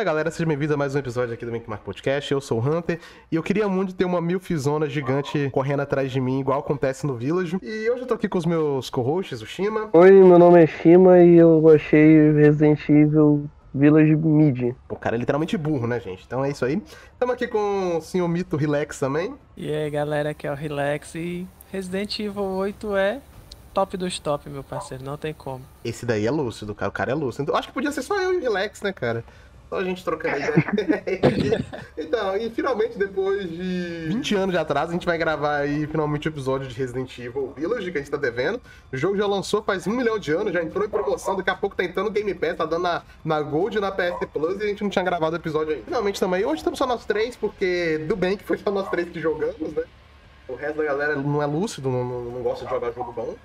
Fala galera, sejam bem-vindos a mais um episódio aqui do Make Mark Podcast. Eu sou o Hunter e eu queria muito ter uma milfizona gigante correndo atrás de mim, igual acontece no Village. E hoje eu tô aqui com os meus co-hosts, o Shima. Oi, meu nome é Shima e eu achei Resident Evil Village Mid. O cara é literalmente burro, né, gente? Então é isso aí. Estamos aqui com o senhor Mito Relax também. E aí galera, aqui é o Relax e Resident Evil 8 é top dos top, meu parceiro, não tem como. Esse daí é lúcido, cara. O cara é lúcido. Então, acho que podia ser só eu e o Relax, né, cara? Só a gente trocando ideia. então, e finalmente, depois de 20 anos de atraso, a gente vai gravar aí finalmente o episódio de Resident Evil Village, que a gente tá devendo. O jogo já lançou faz um milhão de anos, já entrou em promoção, daqui a pouco tá entrando no Game Pass, tá dando na, na Gold e na PS Plus e a gente não tinha gravado o episódio aí. Finalmente também, hoje estamos só nós três, porque do bem que foi só nós três que jogamos, né? O resto da galera não é lúcido, não, não, não gosta de jogar jogo bom.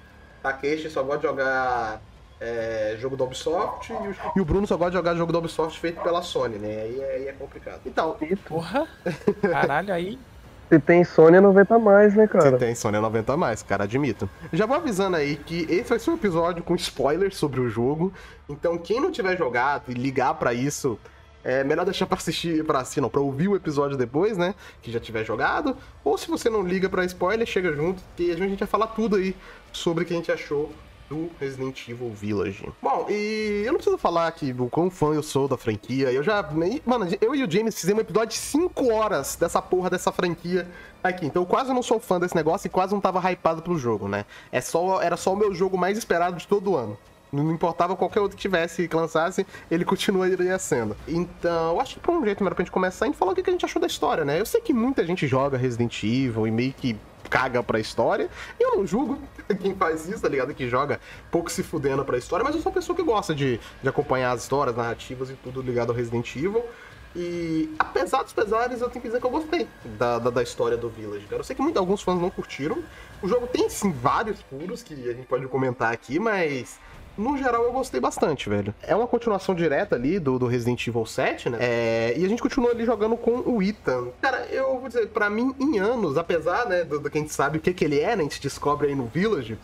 Takeshi só gosta de jogar é, jogo da Ubisoft e o, e o, Bruno só gosta de jogar jogo da Ubisoft feito pela Sony, né? Aí, aí é complicado. Então. Porra! Caralho, aí. Se tem Sony é 90 mais, né, cara? Se tem Sony é 90 mais, cara, admito. Já vou avisando aí que esse vai ser um episódio com spoilers sobre o jogo. Então, quem não tiver jogado e ligar para isso, é melhor deixar pra assistir, pra assistir, não, pra ouvir o episódio depois, né? Que já tiver jogado. Ou se você não liga pra spoiler, chega junto, que a gente vai falar tudo aí sobre o que a gente achou do Resident Evil Village. Bom, e eu não preciso falar que o quão fã eu sou da franquia. Eu já. Mano, eu e o James fizemos um episódio de 5 horas dessa porra dessa franquia aqui. Então eu quase não sou fã desse negócio e quase não tava hypado pro jogo, né? É só, era só o meu jogo mais esperado de todo ano. Não importava qualquer outro que tivesse que lançasse, ele continuaria sendo. Então, eu acho que por um jeito melhor pra gente começar, a gente falar o que a gente achou da história, né? Eu sei que muita gente joga Resident Evil e meio que caga pra história. Eu não julgo quem faz isso, tá ligado? Que joga pouco se fudendo pra história, mas eu sou uma pessoa que gosta de, de acompanhar as histórias, narrativas e tudo ligado ao Resident Evil. E apesar dos pesares, eu tenho que dizer que eu gostei da, da, da história do Village, cara. Eu sei que muitos, alguns fãs não curtiram. O jogo tem sim vários furos que a gente pode comentar aqui, mas no geral eu gostei bastante, velho. É uma continuação direta ali do, do Resident Evil 7, né? É, e a gente continua ali jogando com o Ethan. Cara, eu vou dizer, pra mim, em anos, apesar, né, do, do que a gente sabe o que, que ele é, né? A gente descobre aí no Village.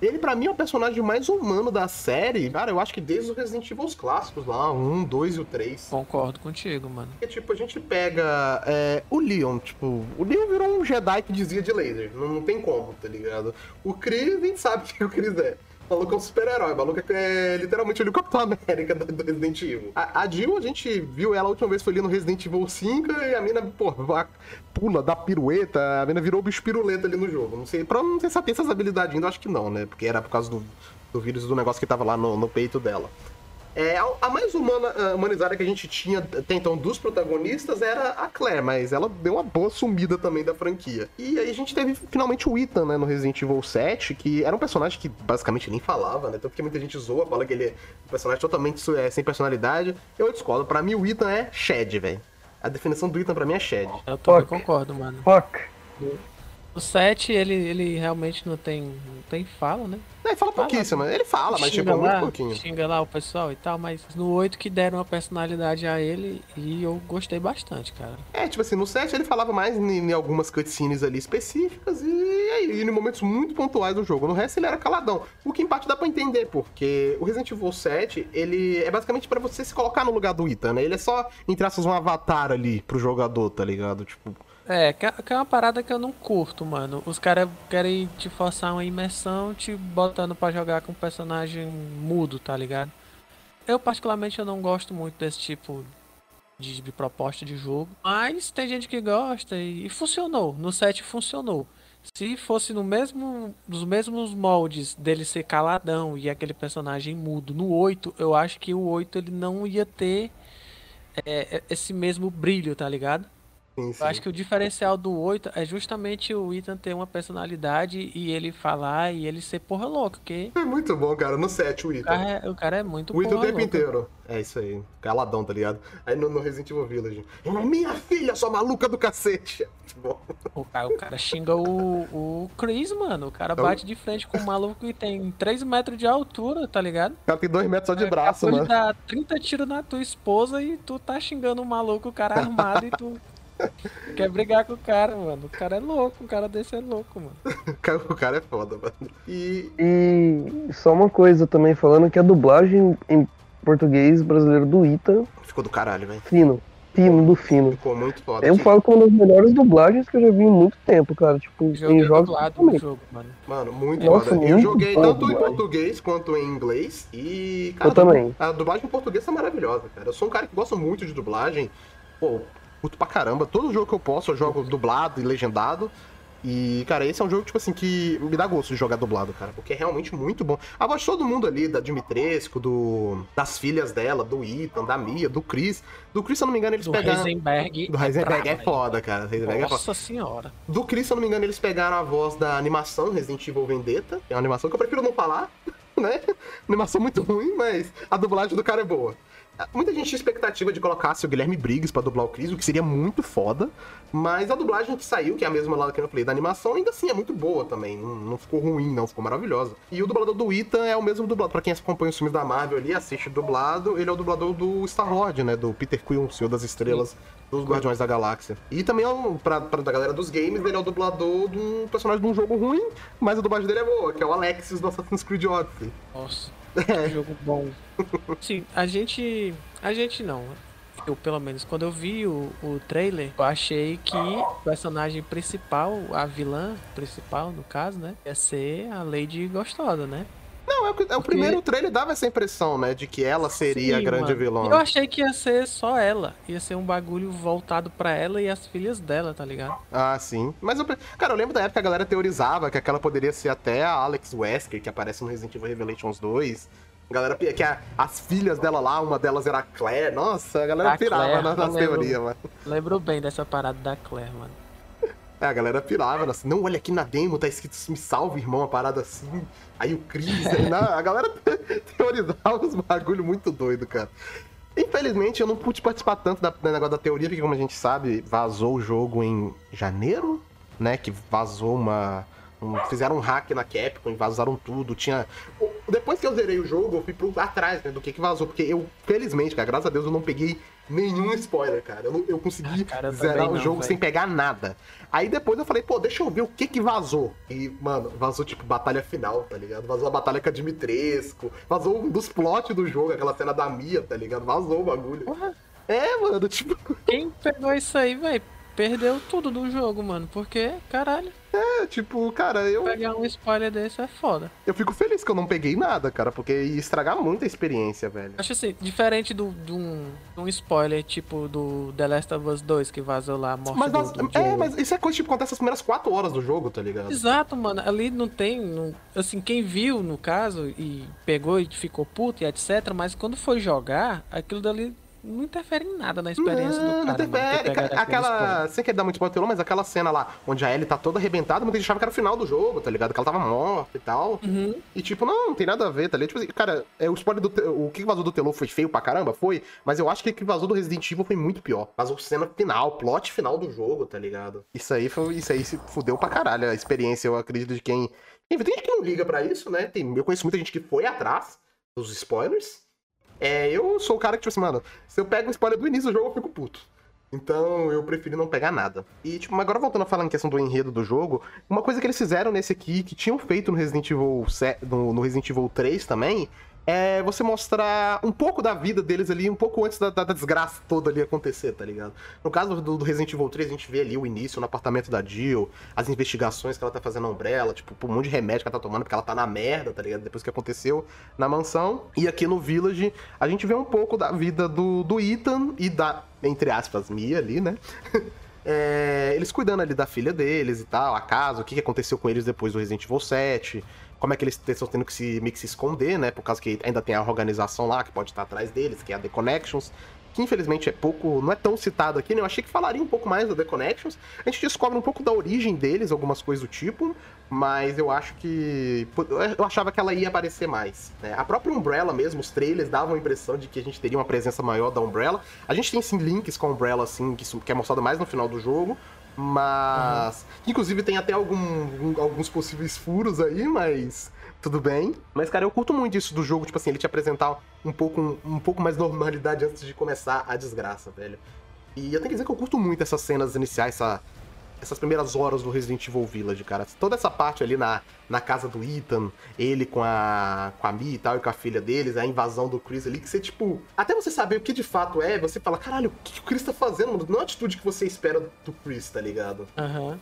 Ele, para mim, é o personagem mais humano da série. Cara, eu acho que desde os Resident Evil clássicos lá, 1, 2 e o 3. Concordo contigo, mano. Porque, tipo, a gente pega é, o Leon, tipo, o Leon virou um Jedi que dizia de laser. Não, não tem como, tá ligado? O Chris, a gente sabe o que o Chris é. O maluco é um super-herói. O maluco é literalmente o Capitão América do, Resident Evil. A, a, Jill, a gente viu ela a última vez foi ali no Resident Evil 5 e a mina, pô, pula, dá pirueta. A mina virou bicho piruleta ali no jogo. Não sei, pra não sei se ela tem essas habilidades ainda, acho que não, né? Porque era por causa do, do vírus do negócio que tava lá no, no peito dela. É, a mais humana, humanizada que a gente tinha até então dos protagonistas era a Claire, mas ela deu uma boa sumida também da franquia. E aí a gente teve finalmente o Ethan, né, no Resident Evil 7, que era um personagem que basicamente nem falava, né? Tanto que muita gente zoa, fala que ele é um personagem totalmente é, sem personalidade. Eu discordo, pra mim o Ethan é Shed, velho. A definição do Ethan pra mim é Shed. Eu também Fuck. concordo, mano. Fuck. O 7, ele, ele realmente não tem, não tem fala, né? É, ele fala pouquíssimo, ele fala, mas tipo, lá, muito pouquinho. Xinga lá o pessoal e tal, mas no 8 que deram uma personalidade a ele e eu gostei bastante, cara. É, tipo assim, no 7 ele falava mais em, em algumas cutscenes ali específicas e, e, em momentos muito pontuais do jogo. No resto ele era caladão. O que em parte dá pra entender, porque o Resident Evil 7, ele é basicamente para você se colocar no lugar do Ethan, né? Ele é só, entre aspas, um avatar ali pro jogador, tá ligado? Tipo, é, que é uma parada que eu não curto, mano. Os caras querem te forçar uma imersão, te botando para jogar com um personagem mudo, tá ligado? Eu, particularmente, eu não gosto muito desse tipo de, de proposta de jogo. Mas tem gente que gosta e, e funcionou. No set funcionou. Se fosse no mesmo, nos mesmos moldes dele ser caladão e aquele personagem mudo no 8, eu acho que o 8 ele não ia ter é, esse mesmo brilho, tá ligado? Sim, sim. Eu acho que o diferencial do 8 é justamente o Ethan ter uma personalidade e ele falar e ele ser porra louca, que... É muito bom, cara, no 7 o Ethan. O cara é, o cara é muito O Ethan o tempo inteiro. É isso aí, caladão, tá ligado? Aí no, no Resident Evil Village, ela é minha filha, sua maluca do cacete. Muito bom. O cara, o cara xinga o, o Chris, mano. O cara então- bate de frente com um maluco que tem 3 metros de altura, tá ligado? O cara tem 2 metros só de braço, mano. Ele dá 30 tiros na tua esposa e tu tá xingando o maluco, o cara armado e tu Quer brigar com o cara, mano. O cara é louco, um cara desse é louco, mano. o cara é foda, mano. E. E só uma coisa também, falando que a dublagem em português brasileiro do Ita, Ficou do caralho, velho. fino. Fino do fino. Ficou muito foda. Eu falo que é uma das melhores dublagens que eu já vi em muito tempo, cara. Tipo, Joguei em jogos. dublado jogo, mano. Mano, muito Nossa, foda. Eu muito joguei foda a tanto em português quanto em inglês. E, cara, Eu também. a dublagem em português tá maravilhosa, cara. Eu sou um cara que gosta muito de dublagem. Pô, curto pra caramba. Todo jogo que eu posso, eu jogo dublado e legendado. E, cara, esse é um jogo, tipo assim, que me dá gosto de jogar dublado, cara. Porque é realmente muito bom. A voz de todo mundo ali, da Dimitrescu, do, das filhas dela, do Ethan, da Mia, do Chris. Do Chris, se eu não me engano, eles Do pegaram. Heisenberg. Do Heisenberg é brabo, foda, cara. Heisenberg é foda. Nossa senhora. Do Chris, se eu não me engano, eles pegaram a voz da animação Resident Evil Vendetta. É uma animação que eu prefiro não falar, né? Animação muito ruim, mas a dublagem do cara é boa. Muita gente tinha expectativa de colocar o Guilherme Briggs pra dublar o Chris, o que seria muito foda. Mas a dublagem que saiu, que é a mesma lá que eu falei da animação, ainda assim é muito boa também. Não, não ficou ruim, não, ficou maravilhosa. E o dublador do Ethan é o mesmo dublador. Pra quem acompanha os filmes da Marvel ali, assiste dublado, ele é o dublador do Star-Lord, né? Do Peter Quill, Senhor das Estrelas, dos Guardiões da Galáxia. E também, é um, pra, pra da galera dos games, ele é o dublador de um personagem de um jogo ruim, mas a dublagem dele é boa, que é o Alexis do Assassin's Creed Odyssey. Nossa. É. Jogo bom. Sim, a gente. A gente não. Eu, pelo menos, quando eu vi o, o trailer, eu achei que o personagem principal, a vilã principal, no caso, né? Ia ser a Lady Gostosa, né? Não, é, o é o primeiro trailer dava essa impressão, né? De que ela seria a Sim, grande mano. vilã. Eu achei que ia ser só ela. Ia ser um bagulho voltado pra ela e as filhas dela, tá ligado? Ah, sim. Mas, eu, cara, eu lembro da época que a galera teorizava que aquela poderia ser até a Alex Wesker, que aparece no Resident Evil Revelations 2. A galera, que a- as filhas dela lá, uma delas era a Claire. Nossa, a galera A pirava Claire, na- nas lembro. teorias, mano. Lembro bem dessa parada da Claire, mano. É, a galera pirava, assim, não, olha aqui na demo, tá escrito me salve, irmão, uma parada assim. Aí o Chris, aí, não, a galera teorizava uns bagulho muito doido, cara. Infelizmente, eu não pude participar tanto da, do negócio da teoria, porque como a gente sabe, vazou o jogo em janeiro, né? Que vazou uma. Um- fizeram um hack na Capcom e vazaram tudo. Tinha. Depois que eu zerei o jogo, eu fui pro atrás, né? Do que, que vazou. Porque eu, felizmente, cara, graças a Deus, eu não peguei nenhum spoiler, cara. Eu, eu consegui Ah, cara, eu zerar o não, jogo sem pegar nada. Aí depois eu falei, pô, deixa eu ver o que que vazou. E, mano, vazou tipo batalha final, tá ligado? Vazou a batalha com a Dimitrescu, vazou um dos plots do jogo, aquela cena da Mia, tá ligado? Vazou o bagulho. Porra, É, mano, tipo, quem pegou isso aí, velho, perdeu tudo do jogo, mano. Porque, caralho, é, tipo, cara, eu, pegar um spoiler desse é foda. eu fico feliz que eu não peguei nada, cara, porque ia estragar muito a experiência, velho. Acho assim, diferente do, de, um, um spoiler tipo do The Last of Us 2 que vazou lá a morte Mas, do, vaz- do é, mas isso é coisa tipo, acontece as primeiras quatro horas do jogo, tá ligado? Exato, mano. Ali não tem. não- assim, quem viu, no caso, e pegou e ficou puto e etc. Mas quando foi jogar, aquilo dali não interfere em nada na experiência Não, do não cara. interfere. mano, spoiler. Aquela. Sem querer dar muito spoiler, mas aquela cena lá, onde a Ellie tá toda arrebentada, muita gente achava que era o final do jogo, tá ligado? Que ela tava morta e tal. Uhum. E tipo, não, não tem nada a ver, tá ligado? Tipo assim, cara, é, o spoiler do. te- O que vazou do Telô foi feio pra caramba? Foi. Mas eu acho que o que vazou do Resident Evil foi muito pior. Vazou cena final, plot final do jogo, tá ligado? Isso aí foi. Isso aí se fudeu pra caralho. A experiência, eu acredito, de quem. Enfim, tem gente que não liga pra isso, né? Tem, eu conheço muita gente que foi atrás dos spoilers. É, eu sou o cara que, tipo assim, mano, se eu pego o spoiler do início do jogo, eu fico puto. Então eu preferi não pegar nada. E, tipo, agora voltando a falar em questão do enredo do jogo, uma coisa que eles fizeram nesse aqui, que tinham feito no Resident Evil, 7, no, no Resident Evil 3 também, é você mostrar um pouco da vida deles ali, um pouco antes da, da- desgraça toda ali acontecer, tá ligado? No caso do, do Resident Evil 3, a gente vê ali o início no apartamento da Jill, as investigações que ela tá fazendo na Umbrella, tipo, um monte de remédio que ela tá tomando porque ela tá na merda, tá ligado? Depois que aconteceu na mansão. E aqui no Village, a gente vê um pouco da vida do, do Ethan e da, entre aspas, Mia ali, né? É, eles cuidando ali da filha deles e tal, a casa, o que aconteceu com eles depois do Resident Evil 7, como é que eles estão tendo que se, meio que se esconder, né? Por causa que ainda tem a organização lá que pode estar atrás deles, que é a The Connections, que infelizmente é pouco, não é tão citado aqui, né? Eu achei que falaria um pouco mais da The Connections. A gente descobre um pouco da origem deles, algumas coisas do tipo, mas eu acho que. Eu achava que ela ia aparecer mais. né? A própria Umbrella mesmo, os trailers davam a impressão de que a gente teria uma presença maior da Umbrella. A gente tem sim links com a Umbrella, assim, que, é mostrado mais no final do jogo. Mas. Inclusive tem até algum, um- alguns possíveis furos aí, mas. Tudo bem. Mas, cara, eu curto muito isso do jogo, tipo assim, ele te apresentar um pouco, um, pouco mais normalidade antes de começar a desgraça, velho. E eu tenho que dizer que eu curto muito essas cenas iniciais, essa, essas primeiras horas do Resident Evil Village, cara. Toda essa parte ali na, na casa do Ethan, ele com a, com a Mi e tal, e com a filha deles, a invasão do Chris ali, que você, tipo, até você saber o que de fato é, você fala, caralho, o que, o Chris tá fazendo, mano? Não é a atitude que você espera do Chris, tá ligado? Aham. Uhum.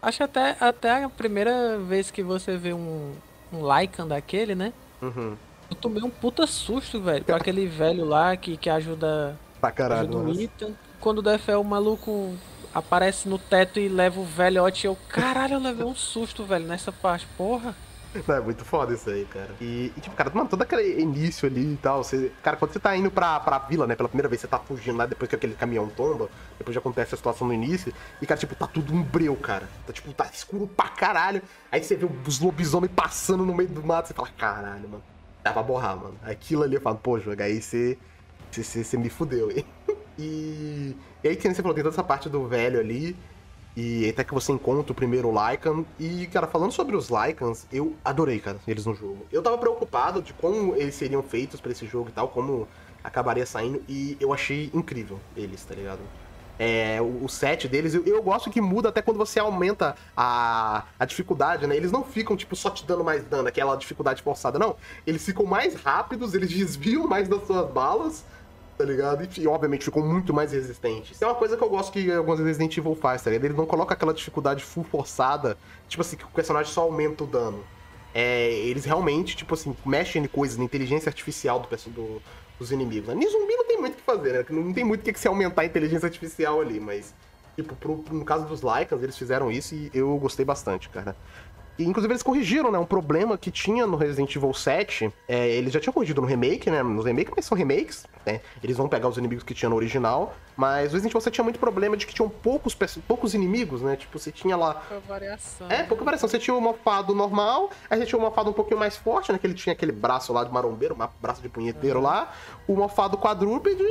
Acho até, até a primeira vez que você vê um, um Lycan daquele, né? Uhum. Eu tomei um puta susto, velho, com aquele velho lá que, que ajuda. Pra caralho. Ajuda o Ethan. Quando o DFL, o maluco aparece no teto e leva o velhote. Eu, caralho, eu levei um susto, velho, nessa parte, porra. É muito foda isso aí, cara. E, e, tipo, cara, mano, todo aquele início ali e tal, você. Cara, quando você tá indo pra, pra vila, né, pela primeira vez, você tá fugindo lá depois que aquele caminhão tomba, depois já acontece a situação no início, e, cara, tipo, tá tudo um breu, cara. Tá, tipo, tá escuro pra caralho. Aí você vê os lobisomens passando no meio do mato, você fala, caralho, mano. Dá pra borrar, mano. Aquilo ali eu falo, pô, jogo, aí. Você, você me fudeu, hein? E, e aí, que você falou, tem toda essa parte do velho ali. E até que você encontra o primeiro Lycan. E, cara, falando sobre os Lycans, eu adorei, cara, eles no jogo. Eu tava preocupado de como eles seriam feitos para esse jogo e tal, como acabaria saindo. E eu achei incrível eles, tá ligado? É, o, o set deles, eu, eu, gosto que muda até quando você aumenta a, a dificuldade, né? Eles não ficam, tipo, só te dando mais dano, aquela dificuldade forçada, não. Eles ficam mais rápidos, eles desviam mais das suas balas tá ligado? E, obviamente ficou muito mais resistente. Isso é uma coisa que eu gosto que alguns Resident Evil faz, tá ligado? Ele não coloca aquela dificuldade full forçada, tipo assim, que o personagem só aumenta o dano. É, eles realmente, tipo assim, mexem em coisas, na inteligência artificial do, do, dos inimigos. Né? zumbi não tem muito o que fazer, né? Não tem muito o que se aumentar a inteligência artificial ali, mas. Tipo, pro, no caso dos Lycans, eles fizeram isso e eu gostei bastante, cara. E, inclusive, eles corrigiram, né? Um problema que tinha no Resident Evil 7. É, eles já tinham corrigido no remake, né? Nos remakes, mas são remakes, né? Eles vão pegar os inimigos que tinha no original. Mas o Resident Evil 7 tinha muito problema de que tinham poucos, poucos inimigos, né? Tipo, você tinha lá. Pouca variação. É, pouca variação. Você tinha o mofado normal, aí você tinha o mofado um pouquinho mais forte, né? Que ele tinha aquele braço lá de marombeiro, um braço de punheteiro uhum. lá. O mofado quadrúpede.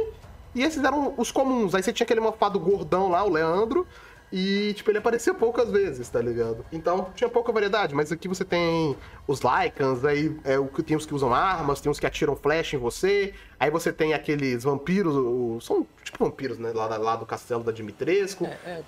E esses eram os comuns. Aí você tinha aquele mofado gordão lá, o Leandro. E, tipo, ele aparecia poucas vezes, tá ligado? Então tinha pouca variedade, mas aqui você tem os Lycans, aí é, o, tem os que usam armas, tem os que atiram flash em você, aí você tem aqueles vampiros, o, são tipo vampiros, né? Lá, lá do castelo da Dimitrescu. É, é,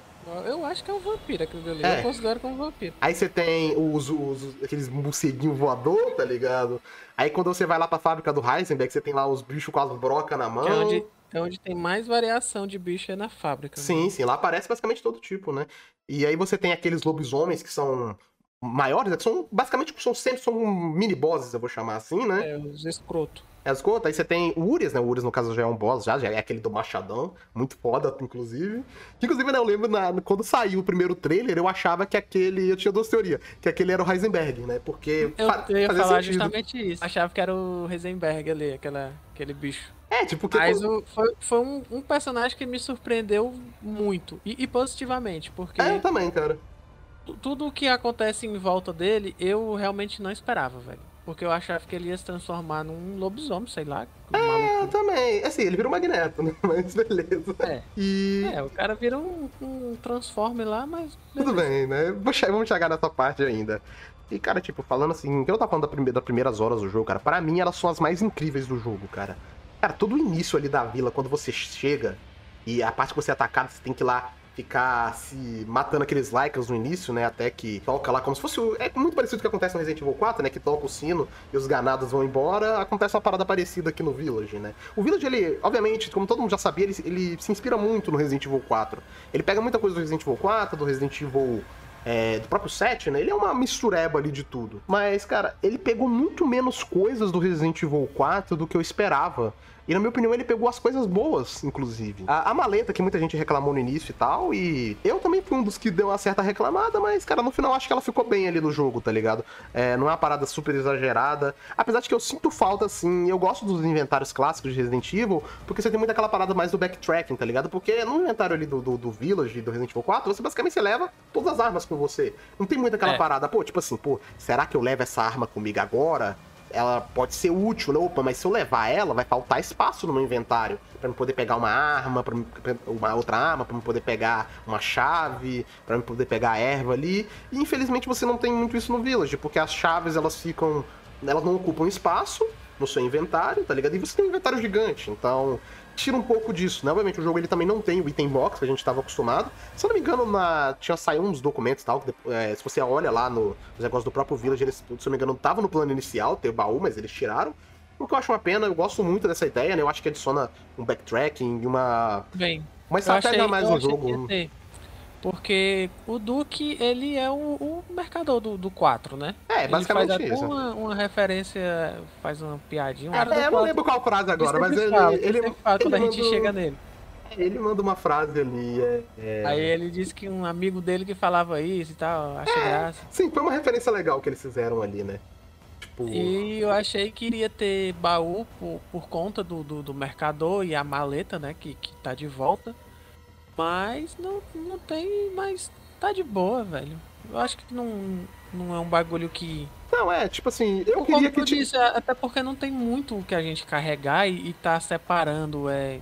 eu acho que é um vampiro aquele ali, é. eu considero como um vampiro. Aí você tem os, os aqueles morceguinhos voador, tá ligado? Aí quando você vai lá pra fábrica do Heisenberg, você tem lá os bichos com as brocas na mão. Que é onde é onde tem mais variação de bicho é na fábrica. Né? Sim, né? sim. Lá aparece basicamente todo tipo, né? E aí você tem aqueles lobisomens que são maiores, que são basicamente são sempre são mini bosses, eu vou chamar assim, né? É, os escroto. É escroto. Aí você tem o Urias, né? O Urias, no caso, já é um boss, já, já é aquele do Machadão, muito foda, inclusive. Que, inclusive, né, eu lembro na, quando saiu o primeiro trailer, eu achava que aquele. Eu tinha duas teorias, que aquele era o Heisenberg, né? Porque. Eu, eu ia falar sentido. justamente isso. Achava que era o Heisenberg ali, aquela, aquele bicho. É, tipo, que. Mas foi, foi um, um, personagem que me surpreendeu muito. E, e positivamente, porque. É, eu também, cara. Tudo o que acontece em volta dele, eu realmente não esperava, velho. Porque eu achava que ele ia se transformar num lobisomem, sei lá. Um é, eu também. Assim, ele vira um magneto, né? Mas beleza. É. E... É, o cara vira um, um transforme lá, mas. Beleza. Tudo bem, né? Vamos chegar nessa parte ainda. E, cara, tipo, falando assim, eu tava falando da primeira, das primeiras horas do jogo, cara, para mim elas são as mais incríveis do jogo, cara. Cara, todo o início ali da vila, quando você chega e a parte que você é atacado, você tem que ir lá ficar se matando aqueles likes no início, né? Até que toca lá como se fosse. É muito parecido com o que acontece no Resident Evil 4, né? Que toca o sino e os ganados vão embora. Acontece uma parada parecida aqui no Village, né? O Village, ele, obviamente, como todo mundo já sabia, ele, ele se inspira muito no Resident Evil 4. Ele pega muita coisa do Resident Evil 4, do Resident Evil é, do próprio set, né? Ele é uma mistureba ali de tudo. Mas, cara, ele pegou muito menos coisas do Resident Evil 4 do que eu esperava. E na minha opinião, ele pegou as coisas boas, inclusive. A, a, maleta, que muita gente reclamou no início e tal, e eu também fui um dos que deu uma certa reclamada, mas, cara, no final acho que ela ficou bem ali no jogo, tá ligado? É, não é uma parada super exagerada. Apesar de que eu sinto falta, assim, eu gosto dos inventários clássicos de Resident Evil, porque você tem muito aquela parada mais do backtracking, tá ligado? Porque no inventário ali do, do, do Village, do Resident Evil 4, você basicamente você leva todas as armas com você. Não tem muito aquela é. parada, pô, tipo assim, pô, será que eu levo essa arma comigo agora? Ela pode ser útil, né? Opa, mas se eu levar ela, vai faltar espaço no meu inventário para eu poder pegar uma arma, para uma outra arma, para eu poder pegar uma chave, para eu poder pegar a erva ali. E infelizmente você não tem muito isso no Village, porque as chaves elas ficam, elas não ocupam espaço no seu inventário, tá ligado? E você tem um inventário gigante, então tira um pouco disso, né? Obviamente o jogo ele também não tem o item box que a gente estava acostumado. Se eu não me engano, na... tinha saído uns documentos e tal, que, é, se você olha lá no, nos negócios do próprio Village, eles, se eu não me engano, tava no plano inicial ter o baú, mas eles tiraram. O que eu acho uma pena, eu gosto muito dessa ideia, né? Eu acho que adiciona um backtracking, uma. Bem, uma estratégia a mais no jogo. Porque o Duke, ele é o, o mercador do, do 4, né? É, basicamente ele faz até Uma, uma referência, faz uma piadinha. é, eu não lembro qual frase agora, mas ele. Fala, ele, ele fala quando ele a gente chega nele. Ele manda uma frase ali. É, é... Aí ele disse que um amigo dele que falava isso e tal, acho é, graça. Sim, foi uma referência legal que eles fizeram ali, né? Tipo... E eu achei que iria ter baú por, por conta do, do, do mercador e a maleta, né? Que, que tá de volta. Mas não, não tem mais tá de boa, velho. Eu acho que não, não é um bagulho que. Não, é, tipo assim, eu queria que. Disse, até porque não tem muito o que a gente carregar e, e tá separando, é.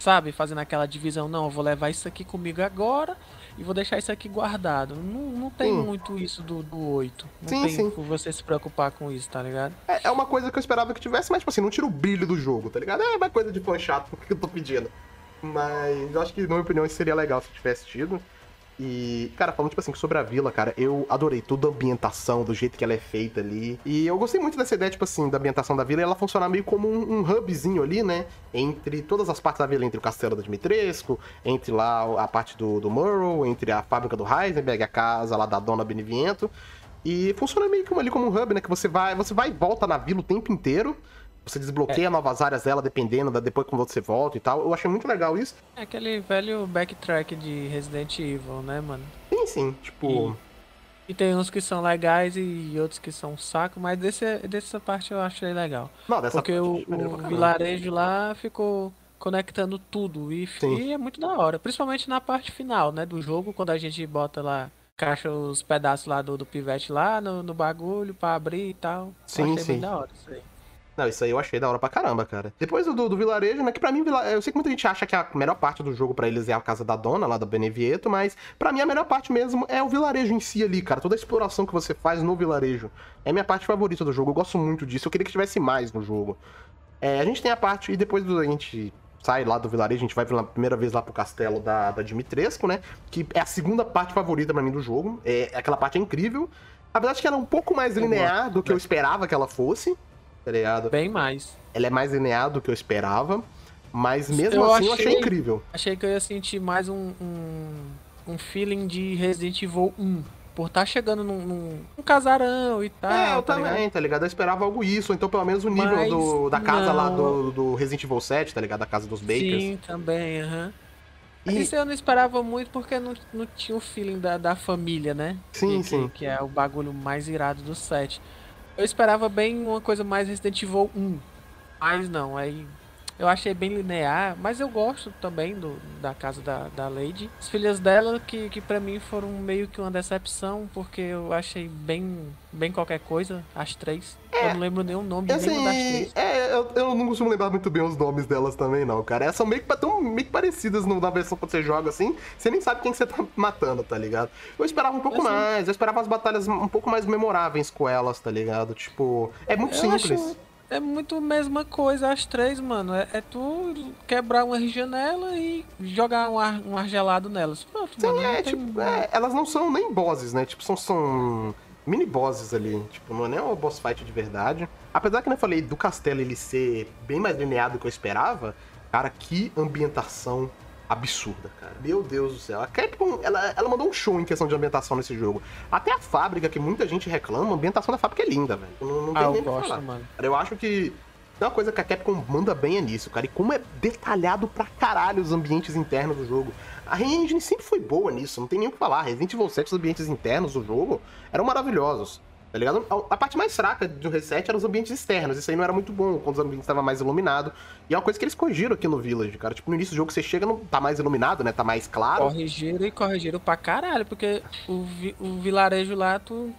Sabe, fazendo aquela divisão, não, eu vou levar isso aqui comigo agora e vou deixar isso aqui guardado. Não, não tem sim. muito isso do, do 8. Não sim, tem sim. você se preocupar com isso, tá ligado? É, é, uma coisa que eu esperava que tivesse, mas, tipo assim, não tira o brilho do jogo, tá ligado? É uma coisa de fã chato que eu tô pedindo. Mas eu acho que, na minha opinião, seria legal se tivesse tido. E, cara, falando, tipo assim, sobre a vila, cara, eu adorei toda a ambientação, do jeito que ela é feita ali. E eu gostei muito dessa ideia, tipo assim, da ambientação da vila e ela funcionar meio como um, um hubzinho ali, né? Entre todas as partes da vila, entre o castelo da Dimitrescu, entre lá a parte do, do Murrow, entre a fábrica do Heisenberg, a casa lá da Dona Beneviento. E funciona meio como ali como um hub, né? Que você vai, você vai e volta na vila o tempo inteiro. Você desbloqueia é. novas áreas dela dependendo da depois quando você volta e tal. Eu achei muito legal isso. É aquele velho backtrack de Resident Evil, né, mano? Sim, sim. Tipo. E, e tem uns que são legais e outros que são um saco, mas desse, dessa parte eu achei legal. Não, dessa Porque o, o vilarejo lá ficou conectando tudo e, e, é muito da hora. Principalmente na parte final, né, do jogo, quando a gente bota lá, caixa os pedaços lá do, do pivete lá no, no bagulho pra abrir e tal. Sim, achei sim. bem da hora isso aí. Não, isso aí eu achei da hora pra caramba, cara. Depois do, do vilarejo, né? Que pra mim, eu sei que muita gente acha que a melhor parte do jogo para eles é a casa da dona, lá da Benevieto, mas para mim a melhor parte mesmo é o vilarejo em si ali, cara. Toda a exploração que você faz no vilarejo. É minha parte favorita do jogo. Eu gosto muito disso. Eu queria que tivesse mais no jogo. É, a gente tem a parte, e depois do, a gente sai lá do vilarejo, a gente vai pela primeira vez lá pro castelo da, da Dimitrescu, né? Que é a segunda parte favorita para mim do jogo. É, aquela parte é incrível. A verdade é que ela é um pouco mais linear do que eu esperava que ela fosse tá ligado? Bem mais. Ela é mais linear do que eu esperava, mas mesmo eu assim achei, eu achei incrível. Achei que eu ia sentir mais um, um, um feeling de Resident Evil 1 por estar tá chegando num, num, num, casarão e tal. É, eu tá também, ligado? tá ligado? Eu esperava algo isso, ou então pelo menos o nível do, da casa não. lá do, do, Resident Evil 7, tá ligado? Da casa dos Bakers. Sim, também, aham. Uhum. E... Isso eu não esperava muito porque não, não tinha o feeling da, da família, né? Sim, que, sim. Que, que é o bagulho mais irado do 7. Eu esperava bem uma coisa mais Resident Evil 1. Mas não, aí eu achei bem linear, mas eu gosto também do, da casa da, da Lady. As filhas dela, que, que para mim foram meio que uma decepção, porque eu achei bem, bem qualquer coisa, as três. É, eu não lembro nenhum nome assim, nenhuma das três. É, eu, eu não costumo lembrar muito bem os nomes delas também, não, cara. Elas são meio que, tão, meio que parecidas na versão que você joga assim, você nem sabe quem que você tá matando, tá ligado? Eu esperava um pouco assim, mais, eu esperava as batalhas um pouco mais memoráveis com elas, tá ligado? Tipo, é muito simples. Acho é muito a mesma coisa as três, mano. É, é tu quebrar uma janela e jogar um ar, um ar gelado nelas. Pronto, Sim, mano, é, tipo, é, elas não são nem bosses, né? Tipo, são, são mini bosses ali. Tipo, não é nem uma boss fight de verdade. Apesar que eu falei do castelo ele ser bem mais lineado do que eu esperava, cara, que ambientação absurda, cara. Meu Deus do céu. A Capcom, ela, ela mandou um show em questão de ambientação nesse jogo. Até a fábrica, que muita gente reclama, a ambientação da fábrica é linda, velho. Não, não tem ah, nem eu gosto, falar. mano. Eu acho que uma coisa que a Capcom manda bem é nisso, cara. E como é detalhado pra caralho os ambientes internos do jogo. A Re-Engine sempre foi boa nisso, não tem nem o que falar. Resident Evil 7, os ambientes internos do jogo eram maravilhosos. Tá ligado? A parte mais fraca do reset eram os ambientes externos. Isso aí não era muito bom, quando os ambientes estavam mais iluminados. E é uma coisa que eles corrigiram aqui no Village, cara. Tipo, no início do jogo você chega, não tá mais iluminado, né? Tá mais claro. Corrigiram e corrigiram pra caralho, porque o, vi o vilarejo lá, tu.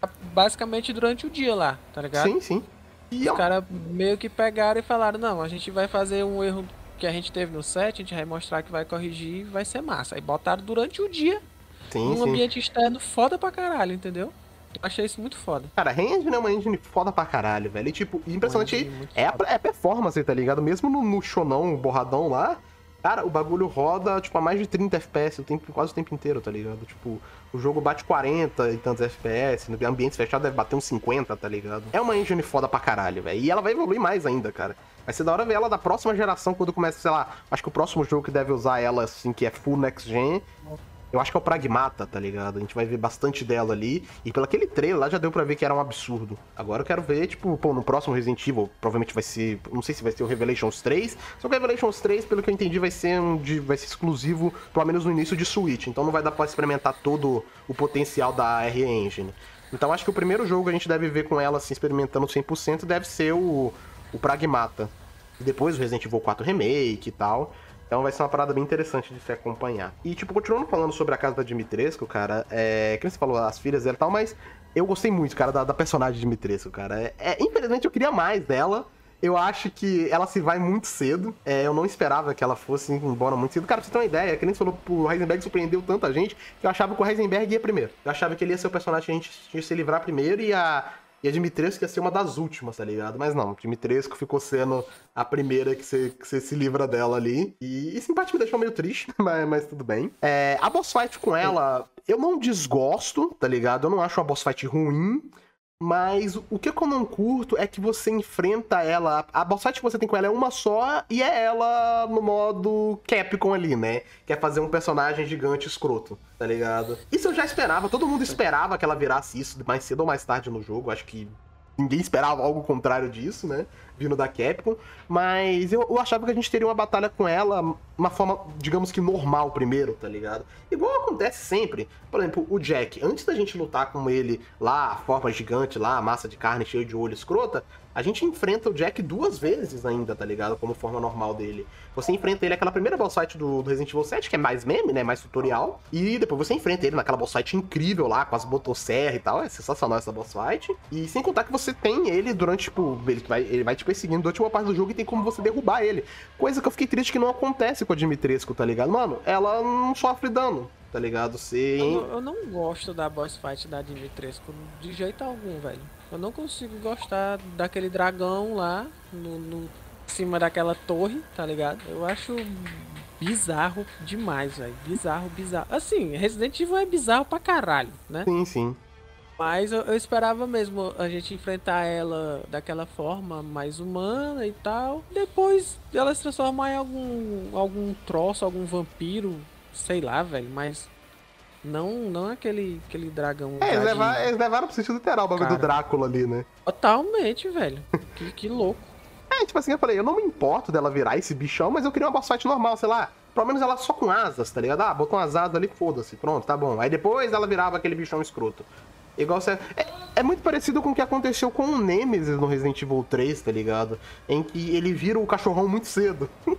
Tá basicamente durante o dia lá, tá ligado? Sim, sim. E os caras meio que pegaram e falaram: não, a gente vai fazer um erro que a gente teve no set, a gente vai mostrar que vai corrigir e vai ser massa. Aí botaram durante o dia. Sim, um sim. ambiente externo foda pra caralho, entendeu? Eu achei isso muito foda. Cara, Re-Engine é uma engine foda pra caralho, velho. E, tipo, impressionante é a, é a performance, tá ligado? Mesmo no, no shonão borradão lá, cara, o bagulho roda, tipo, a mais de 30 FPS o tempo, quase o tempo inteiro, tá ligado? Tipo, o jogo bate 40 e tantos FPS, no ambiente fechado deve bater uns 50, tá ligado? É uma engine foda pra caralho, velho. E ela vai evoluir mais ainda, cara. Vai ser da hora ver ela da próxima geração, quando começa, sei lá, acho que o próximo jogo que deve usar ela, assim, que é full next gen, eu acho que é o Pragmata, tá ligado? A gente vai ver bastante dela ali. E pelo aquele trailer lá já deu pra ver que era um absurdo. Agora eu quero ver, tipo, pô, no próximo Resident Evil, provavelmente vai ser. Não sei se vai ser o Revelations 3. Só que o Revelations 3, pelo que eu entendi, vai ser um de, vai ser exclusivo, pelo menos no início de Switch. Então não vai dar pra experimentar todo o potencial da RE Engine. Então acho que o primeiro jogo que a gente deve ver com ela, assim, experimentando 100%, deve ser o, o Pragmata. E depois o Resident Evil 4 Remake e tal. Então vai ser uma parada bem interessante de se acompanhar. E, tipo, continuando falando sobre a casa da Dimitrescu, cara, é. Que você falou, as filhas dela e tal, mas eu gostei muito, cara, da, da personagem Dimitrescu, cara. É, é, infelizmente eu queria mais dela. Eu acho que ela se vai muito cedo. É, eu não esperava que ela fosse embora muito cedo. Cara, pra você ter uma ideia, que nem você falou, o Heisenberg surpreendeu tanta gente que eu achava que o Heisenberg ia primeiro. Eu achava que ele ia ser o personagem que a gente tinha que se livrar primeiro e a. E a Dimitrescu ia ser uma das últimas, tá ligado? Mas não, Dimitrescu ficou sendo a primeira que você, se livra dela ali. E esse empate me deixou meio triste, mas, mas tudo bem. É, a boss fight com ela, eu não desgosto, tá ligado? Eu não acho uma boss fight ruim. Mas o que eu não curto é que você enfrenta ela. A boss fight que você tem com ela é uma só e é ela no modo Capcom ali, né? Que é fazer um personagem gigante escroto, tá ligado? Isso eu já esperava, todo mundo esperava que ela virasse isso mais cedo ou mais tarde no jogo. Acho que ninguém esperava algo contrário disso, né? Vindo da Capcom. Mas eu, eu achava que a gente teria uma batalha com ela, uma forma, digamos que normal primeiro, tá ligado? Igual acontece sempre. Por exemplo, o Jack, antes da gente lutar com ele lá, a forma gigante lá, a massa de carne cheia de olho escrota, a gente enfrenta o Jack duas vezes ainda, tá ligado? Como forma normal dele. Você enfrenta ele naquela primeira boss fight do, do Resident Evil 7, que é mais meme, né? Mais tutorial. E depois você enfrenta ele naquela boss fight incrível lá, com as motosserras e tal. É sensacional essa boss fight. E sem contar que você tem ele durante, tipo, ele vai, ele vai te perseguindo durante uma parte do jogo e tem como você derrubar ele. Coisa que eu fiquei triste que não acontece com a Dimitrescu, tá ligado? Mano, ela não sofre dano, tá ligado? Você. Eu, não- eu não gosto da boss fight da Dimitrescu de jeito algum, velho. Eu não consigo gostar daquele dragão lá no, no em cima daquela torre, tá ligado? Eu acho bizarro demais, velho. Bizarro, bizarro. Assim, Resident Evil é bizarro pra caralho, né? Sim, sim. Mas eu, eu esperava mesmo a gente enfrentar ela daquela forma mais humana e tal. Depois ela se transformar em algum, algum troço, algum vampiro, sei lá, velho. Mas não, não aquele, aquele dragão. É, eles levaram, eles levaram pro sentido literal o bagulho do. Drácula ali, né? Totalmente, velho. Que, que louco. É, tipo assim, eu falei, eu não me importo dela virar esse bichão, mas eu queria uma boss fight normal, sei lá. Pelo menos ela só com asas, tá ligado? Ah, botou umas asas ali, foda-se, pronto, tá bom. Aí depois ela virava aquele bichão escroto. Igual você. É, é muito parecido com o que aconteceu com o Nemesis no Resident Evil 3, tá ligado? Em que ele vira o cachorrão muito cedo.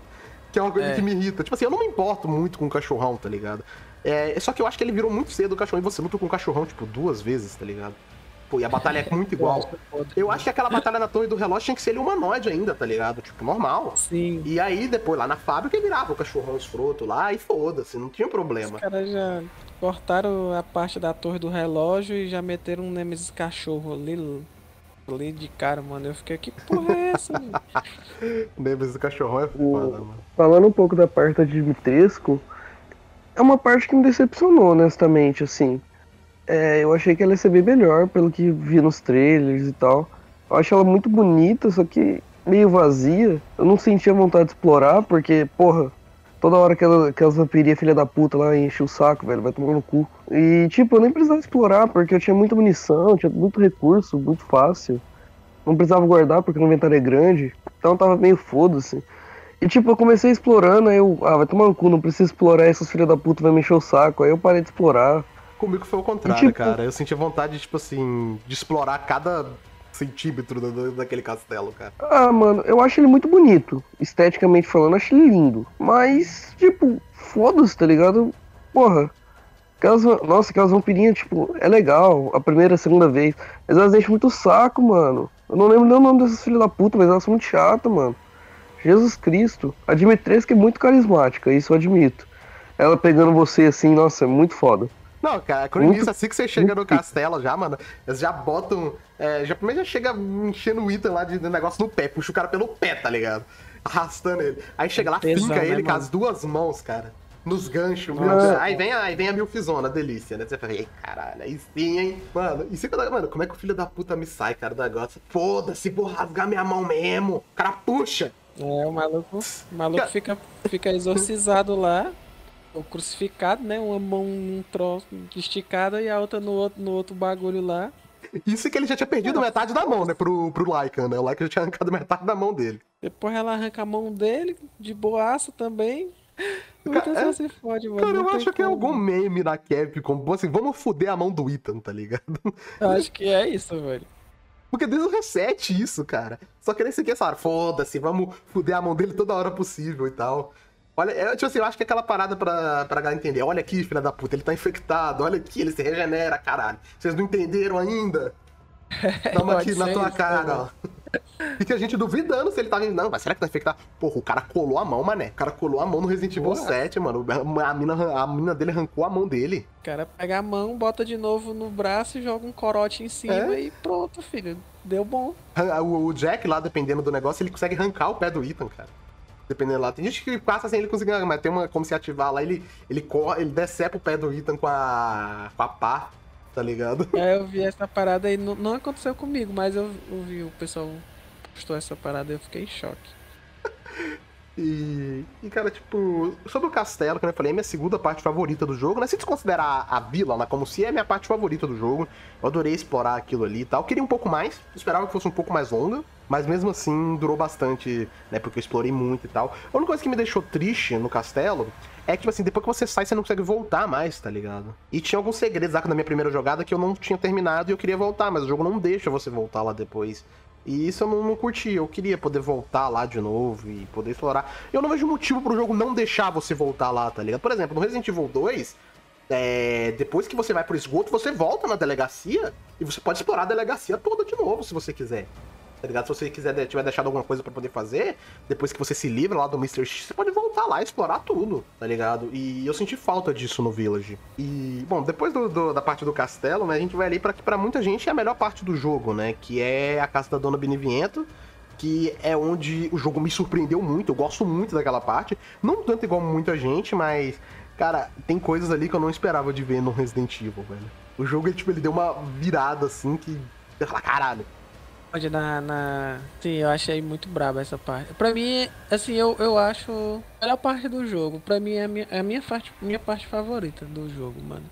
que é uma coisa É. que me irrita. Tipo assim, eu não me importo muito com o cachorrão, tá ligado? É, só que eu acho que ele virou muito cedo o cachorrão e você luta com o cachorrão, tipo, duas vezes, tá ligado? Pô, e a batalha é muito igual. Eu acho que aquela batalha na torre do relógio tinha que ser ele humanoide ainda, tá ligado? Tipo, normal. Sim. E aí, depois, lá na fábrica, ele virava o cachorrão escroto lá e foda-se, não tinha Os problema. caras já cortaram a parte da torre do relógio e já meteram um Nemesis cachorro ali, ali de cara, mano. Eu fiquei, que porra é essa, mano? O Nemesis do cachorrão é O- foda, mano. Falando um pouco da parte da Dimitrescu, é uma parte que me decepcionou, honestamente, assim. É, eu achei que ela ia ser bem melhor, pelo que vi nos trailers e tal. Eu acho ela muito bonita, só que meio vazia. Eu não sentia vontade de explorar, porque, porra, toda hora aquela, aquelas vampirinhas filha da puta lá enche o saco, velho, vai tomar no cu. E, tipo, eu nem precisava explorar, porque eu tinha muita munição, tinha muito recurso, muito fácil. Não precisava guardar, porque o inventário é grande. Então tava meio foda-se. E tipo, eu comecei explorando, aí eu, ah, vai tomar no cu, não preciso explorar, essas filhas da puta vai me encher o saco. Aí eu parei de explorar. Comigo foi o contrário, Tipo- cara. Eu sentia vontade, tipo assim, de explorar cada centímetro da- da- daquele castelo, cara. Ah, mano, eu acho ele muito bonito. Esteticamente falando, eu acho ele lindo. Mas, tipo, foda-se, tá ligado? Porra. Aquelas, nossa, aquelas vampirinhas, tipo, é legal, a primeira, a segunda vez. Mas elas deixam muito saco, mano. Eu não lembro nem o nome dessas filhas da puta, mas elas são muito chatas, mano. Jesus Cristo. A Dimitrescu é muito carismática, isso eu admito. Ela pegando você assim, nossa, é muito foda. Não, cara, quando Muito- início, assim que você chega no castelo já, mano, eles já botam. É, já primeiro já chega enchendo o item lá de, de negócio no pé, puxa o cara pelo pé, tá ligado? Arrastando ele. Aí chega lá, Tesão, finca né, ele com mano? as duas mãos, cara. Nos ganchos, meu. Deus. Aí vem, a, aí vem a milfizona, delícia, né? Você fala, ei, caralho, aí sim, hein? Mano, e você, mano, como é que o filho da puta me sai, cara, do negócio? Foda-se, vou rasgar minha mão mesmo. O cara puxa. É, o maluco, o maluco fica, fica exorcizado lá, ou crucificado, né? Uma mão num troço esticada e a outra no outro, no outro bagulho lá. Isso que ele já tinha perdido metade da mão, né, pro, pro Lycan, né? O Lycan já tinha arrancado metade da mão dele. Depois ela arranca a mão dele, de boaça também. Ethan é- só se fode, mano. Cara, eu acho que é algum meme na Capcom, assim, vamos foder a mão do Ethan, tá ligado? Eu acho que é isso, velho. Porque desde o reset isso, cara. Só que nesse aqui é só, foda-se, vamos foder a mão dele toda hora possível e tal. Olha, é, tipo assim, eu acho que é aquela parada pra, pra galera entender. Olha aqui, filha da puta, ele tá infectado. Olha aqui, ele se regenera, caralho. Vocês não entenderam ainda? Tamo aqui na tua isso, cara, né, ó. Fica a gente duvidando se ele tá. Não, mas será que tá infectado? Porra, o cara colou a mão, mané. O cara colou a mão no Resident Evil Porra. 7, mano. A mina, a mina dele arrancou a mão dele. O cara pega a mão, bota de novo no braço e joga um corote em cima É? e pronto, filho. Deu bom. O, Jack lá, dependendo do negócio, ele consegue arrancar o pé do Ethan, cara. Dependendo lá. Tem gente que passa sem ele conseguir arrancar, mas tem uma como se ativar lá, ele, ele corre, ele decepa o pé do Ethan com a. com a pá, tá ligado? É, eu vi essa parada aí, não, não aconteceu comigo, mas eu, eu vi o pessoal postou essa parada e eu fiquei em choque. E, e, cara, tipo, sobre o castelo, como eu falei, é minha segunda parte favorita do jogo, né? Se desconsiderar a vila lá como se é a minha parte favorita do jogo, eu adorei explorar aquilo ali e tal. Queria um pouco mais, esperava que fosse um pouco mais longa, mas mesmo assim durou bastante, né? Porque eu explorei muito e tal. A única coisa que me deixou triste no castelo é que, tipo assim, depois que você sai, você não consegue voltar mais, tá ligado? E tinha alguns segredos lá na minha primeira jogada que eu não tinha terminado e eu queria voltar, mas o jogo não deixa você voltar lá depois. E isso eu não, não curti. Eu queria poder voltar lá de novo e poder explorar. Eu não vejo motivo pro jogo não deixar você voltar lá, tá ligado? Por exemplo, no Resident Evil 2, é, depois que você vai pro esgoto, você volta na delegacia e você pode explorar a delegacia toda de novo, se você quiser. Tá ligado? Se você quiser tiver deixado alguma coisa pra poder fazer, depois que você se livra lá do Mr. X, você pode voltar lá e explorar tudo, tá ligado? E eu senti falta disso no Village. E, bom, depois do- do- da parte do castelo, né, a gente vai ali pra que pra muita gente é a melhor parte do jogo, né? Que é a casa da Dona Beneviento, que é onde o jogo me surpreendeu muito. Eu gosto muito daquela parte. Não tanto igual muita gente, mas, cara, tem coisas ali que eu não esperava de ver no Resident Evil, velho. O jogo, ele, tipo, ele deu uma virada assim que. Eu falei, caralho. Onde na, na. Sim, eu achei muito braba essa parte. Pra mim, assim, eu, eu acho a melhor parte do jogo. Pra mim é a minha, é a minha, parte, minha parte favorita do jogo, mano.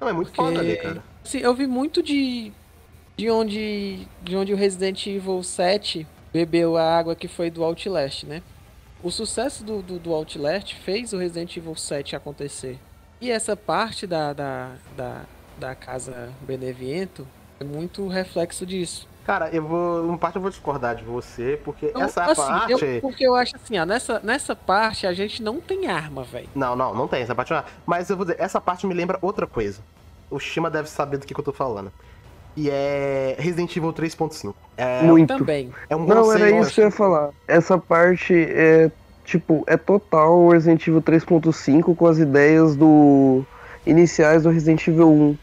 Não, é muito Porque, foda ali, cara. Assim, eu vi muito de. De onde. De onde o Resident Evil 7 bebeu a água que foi do Outlast, né? O sucesso do, do, do Outlast fez o Resident Evil 7 acontecer. E essa parte da, da, da, da casa Beneviento é muito reflexo disso. Cara, eu vou. Uma parte eu vou discordar de você, porque Então, essa assim, parte. eu- porque eu acho assim, ó, nessa, nessa parte a gente não tem arma, velho. Não, não, não tem essa parte. não. Mas eu vou dizer, essa parte me lembra outra coisa. O Shima deve saber do que, que eu tô falando. E é Resident Evil 3.5. É, Muito. Também. é um Não, era isso que eu ia falar. Essa parte é, tipo, é total Resident Evil 3.5 com as ideias do iniciais do Resident Evil 1.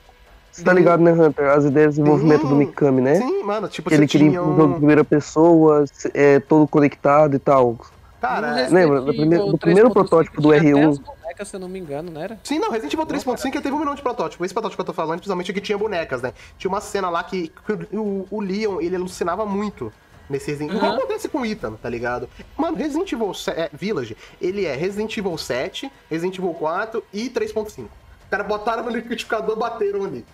Você tá ligado, né, Hunter? As ideias de desenvolvimento Sim. do Mikami, né? Sim, mano, tipo, Que ele queria tinha um jogo de primeira pessoa, é, todo conectado e tal. Cara, lembra do primeiro- do primeiro 3.5 protótipo do tinha até R1? as bonecas, se eu não me engano, não era? Sim, não, Resident Evil 3.5 ele teve um milhão de protótipos. Esse protótipo que eu tô falando, principalmente, é que tinha bonecas, né? Tinha uma cena lá que, que o, o Leon, ele alucinava muito nesse Resident Evil. Uhum. Igual acontece com o Ethan, tá ligado? Mano, Resident Evil se- é, Village, ele é Resident Evil 7, Resident Evil 4 e 3.5. Os caras botaram no liquidificador, bateram ali.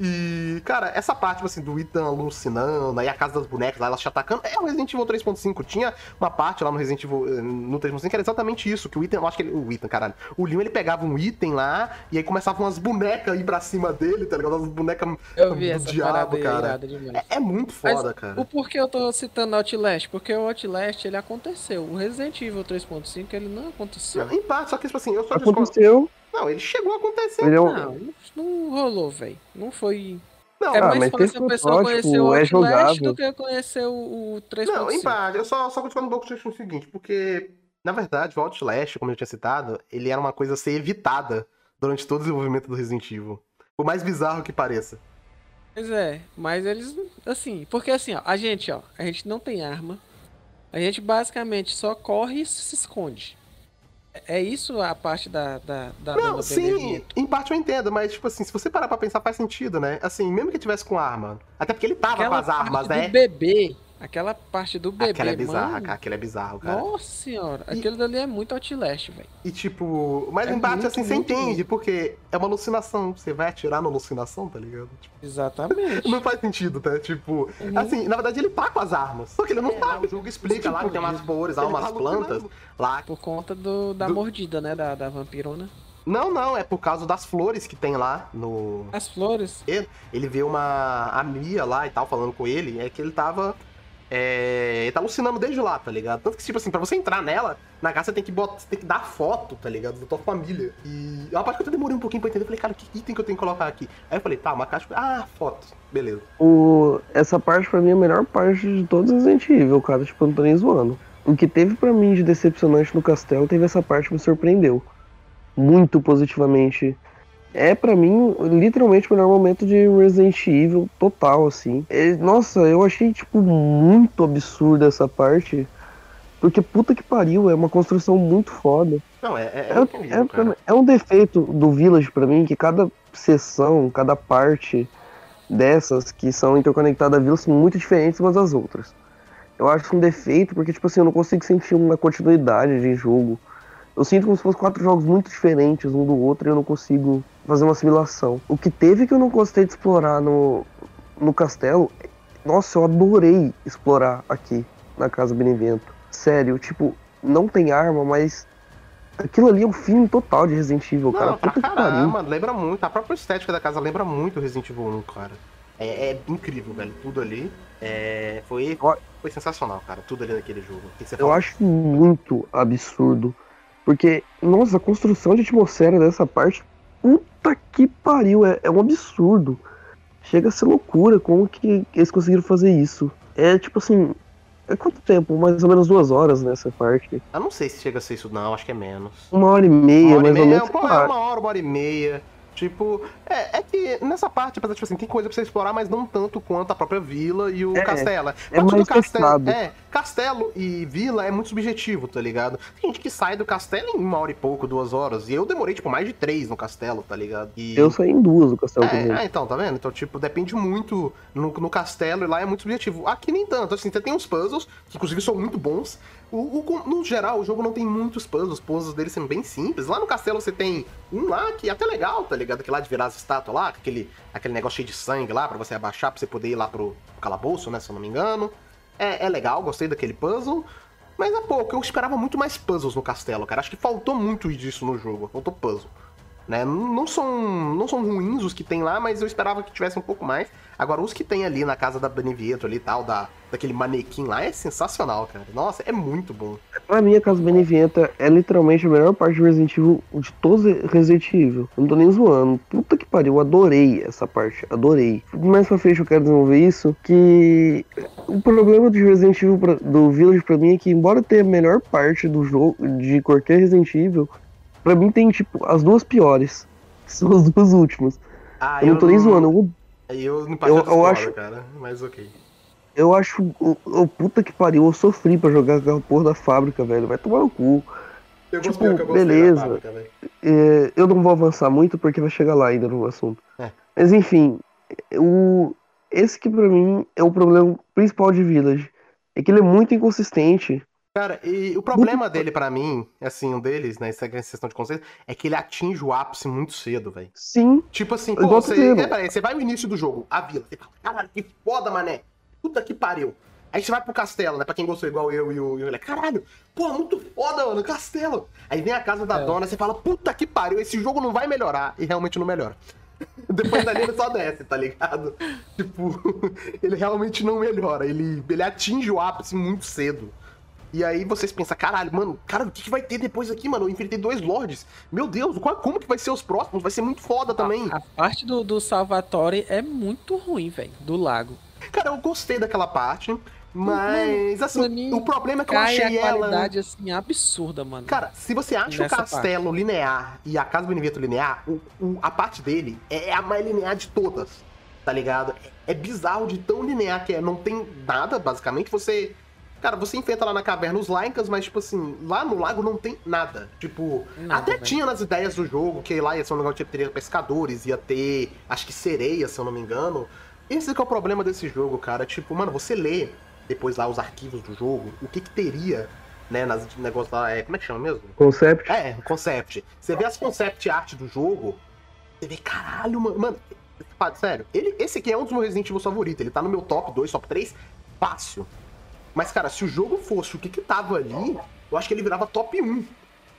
E, cara, essa parte, tipo assim, do Ethan alucinando, aí a casa das bonecas lá, elas te atacando, é o Resident Evil 3.5. Tinha uma parte lá no Resident Evil, eh, no 3.5, que era exatamente isso, que o Ethan, eu acho que ele, o Ethan, caralho, o Leon, ele pegava um item lá, e aí começavam umas bonecas a ir pra cima dele, tá ligado? As bonecas Eu vi do essa diabo, aí, cara. É, é muito Mas foda, cara. O porquê eu tô citando Outlast? Porque o Outlast, ele aconteceu. O Resident Evil 3.5, ele não aconteceu. Em parte, só que, tipo assim, eu só discordo. Não, ele chegou a acontecer. Ele é um- Não, não, não rolou, velho. Não foi... Não, É Ah, mais mas fácil a pessoa conhecer o é Outlast do que conhecer o, o 3.5. Não, em parte, eu só, só discordo um pouco o seguinte, porque, na verdade, o Outlast, como eu tinha citado, ele era uma coisa a ser evitada durante todo o desenvolvimento do Resident Evil. Por mais bizarro que pareça. Pois é, mas eles, assim, porque assim, ó, a gente, ó, a gente não tem arma, a gente basicamente só corre e se esconde. É isso a parte da, da, da Não, sim, em parte eu entendo, mas, tipo assim, se você parar pra pensar, faz sentido, né? Assim, mesmo que tivesse com arma. Até porque ele tava Aquela com as armas, né? do bebê, aquela parte do bebê, Aquela é bizarra, mano, cara. Aquele é bizarro, cara. Nossa senhora, E- aquilo dali é muito Outlast, velho. E tipo, mas É em parte muito, assim, você entende, muito. porque é uma alucinação. Você vai atirar na alucinação, tá ligado? Tipo, Exatamente. não faz sentido, tá? Tipo, Uhum. assim, na verdade ele tá com as armas. Só que ele não sabe. O jogo explica lá que tem umas flores, lá, ele umas tá plantas. alucinando. Lá. Por conta do, da Do- mordida, né, da, da vampirona. Não, não, é por causa das flores que tem lá no. As flores, Ele, ele vê uma. A Mia lá e tal, falando com ele, é que ele tava. É, tá alucinando desde lá, tá ligado? Tanto que, tipo assim, pra você entrar nela, na casa você tem que botar, tem que dar foto, tá ligado? Da tua família. E é uma parte que eu demorei um pouquinho pra entender. Eu falei, cara, que item que eu tenho que colocar aqui? Aí eu falei, tá, uma caixa. Ah, foto. Beleza. O, essa parte pra mim é a melhor parte de todos os Resident Evil, cara. Tipo, eu não tô nem zoando. O que teve pra mim de decepcionante no castelo, teve essa parte que me surpreendeu. Muito positivamente. É pra mim, literalmente, o melhor momento de Resident Evil total, assim. É, nossa, eu achei, tipo, muito absurda essa parte. Porque puta que pariu, é uma construção muito foda. Não, é. É, É, é incrível, é- é um defeito do Village pra mim, que cada sessão, cada parte dessas que são interconectadas à vila são muito diferentes umas das outras. Eu acho um defeito porque, tipo assim, eu não consigo sentir uma continuidade de jogo. Eu sinto como se fossem quatro jogos muito diferentes um do outro e eu não consigo fazer uma assimilação. O que teve que eu não gostei de explorar no, no castelo, nossa, eu adorei explorar aqui na Casa Benevento. Sério, tipo, não tem arma, mas aquilo ali é um filme total de Resident Evil, cara. Não, pra Puta caramba, lembra muito. A própria estética da casa lembra muito Resident Evil 1, cara. É, é incrível, velho. Tudo ali. É, foi, foi sensacional, cara. Tudo ali naquele jogo. Eu acho muito absurdo. Porque, nossa, a construção de atmosfera dessa parte, puta que pariu, é, é um absurdo. Chega a ser loucura como que eles conseguiram fazer isso. É tipo assim, é quanto tempo? Mais ou menos duas horas nessa parte. Eu não sei se chega a ser isso, não. Acho que é menos. Uma hora e meia, Uma hora e mais ou meia, menos. pô, sei é lá. uma hora, uma hora e meia. Tipo, é, é que nessa parte, apesar de, tipo assim, tem coisa pra você explorar, mas não tanto quanto a própria vila e o É, castelo. é mais castelo, é, castelo e vila é muito subjetivo, tá ligado? Tem gente que sai do castelo em uma hora e pouco, duas horas. E eu demorei, tipo, mais de três no castelo, tá ligado? E... Eu saí em duas do castelo também. É, é, então, tá vendo? Então, tipo, depende muito no, no castelo e lá é muito subjetivo. Aqui nem tanto, assim, você tem uns puzzles, que inclusive são muito bons. O, o- no geral, o jogo não tem muitos puzzles, os puzzles deles são bem simples. Lá no castelo você tem um lá que é até legal, tá ligado? Que lá de virar as estátuas lá, aquele, aquele negócio cheio de sangue lá, pra você abaixar, pra você poder ir lá pro calabouço, né, se eu não me engano. É, é legal, gostei daquele puzzle. Mas é pouco, eu esperava muito mais puzzles no castelo, cara. Acho que faltou muito disso no jogo, faltou puzzle. Né? Não são, não são ruins os que tem lá, mas eu esperava que tivesse um pouco mais. Agora, os que tem ali na casa da Benevieto ali e tal, da, daquele manequim lá, é sensacional, cara. Nossa, é muito bom. Pra mim, a Casa Benevienta é literalmente a melhor parte de Resident Evil, de todos os Resident Evil. Não tô nem zoando. Puta que pariu, adorei essa parte, adorei. Mais pra frente eu quero desenvolver isso, que o problema de Resident Evil, pra- do Village pra mim é que, embora tenha a melhor parte do jogo, de qualquer Resident Evil, pra mim tem, tipo, as duas piores, são as duas últimas. Ah, Eu não tô nem zoando, eu Eu não Eu- eu discordo, acho- cara, mas ok. Eu acho. O, o puta que pariu, eu sofri pra jogar aquela porra da fábrica, velho. Vai tomar no cu. Eu Tipo, gostei, eu beleza. fábrica. É, eu não vou avançar muito porque vai chegar lá ainda no assunto. É. Mas enfim, o, esse que pra mim é o problema principal de Village. É que ele é muito inconsistente. Cara, e o problema dele pra mim, assim, um deles, né, essa questão de conceito, é que ele atinge o ápice muito cedo, velho. Sim, Tipo assim, pô, você, é, peraí, você vai no início do jogo, a vila, você fala, caralho, que foda, mané. Puta que pariu. Aí você vai pro castelo, né? Pra quem gostou igual eu e o e moleque. Caralho, pô, muito foda, mano, castelo. Aí vem a casa da É. dona, você fala, puta que pariu, esse jogo não vai melhorar. E realmente não melhora. Depois dali ele só desce, tá ligado? Tipo, ele realmente não melhora. Ele, ele atinge o ápice muito cedo. E aí vocês pensam, caralho, mano, cara, o que, que vai ter depois aqui, mano? Eu enfrentei dois lords. Meu Deus, qual, como que vai ser os próximos? Vai ser muito foda também. A parte do, do Salvatore é muito ruim, velho, do lago. Cara, eu gostei daquela parte. Mas, assim, mim, o problema é que eu achei a ela. qualidade, assim, absurda, mano. Cara, se você acha o castelo linear e a casa do Beneveto linear, o, o- a parte dele é a mais linear de todas, tá ligado? É, é bizarro de tão linear que é. Não tem nada, basicamente. Você. Cara, você enfrenta lá na caverna os Lycans, mas, tipo assim, lá no lago não tem nada. Tipo, Nada, até velho. tinha nas ideias do jogo que lá ia ser um negócio de teria pescadores, ia ter, acho que sereia, se eu não me engano. Esse que é o problema desse jogo, cara. Tipo, mano, você lê depois lá os arquivos do jogo, o que que teria, né, nas negócios lá, é, como é que chama mesmo? Concept. É, concept. Você vê as concept art do jogo, você vê, caralho, mano. Mano, sério, ele, esse aqui é um dos meus Resident Evil favoritos. Ele tá no meu top 2, top 3, fácil. Mas, cara, se o jogo fosse o que que tava ali, eu acho que ele virava top 1.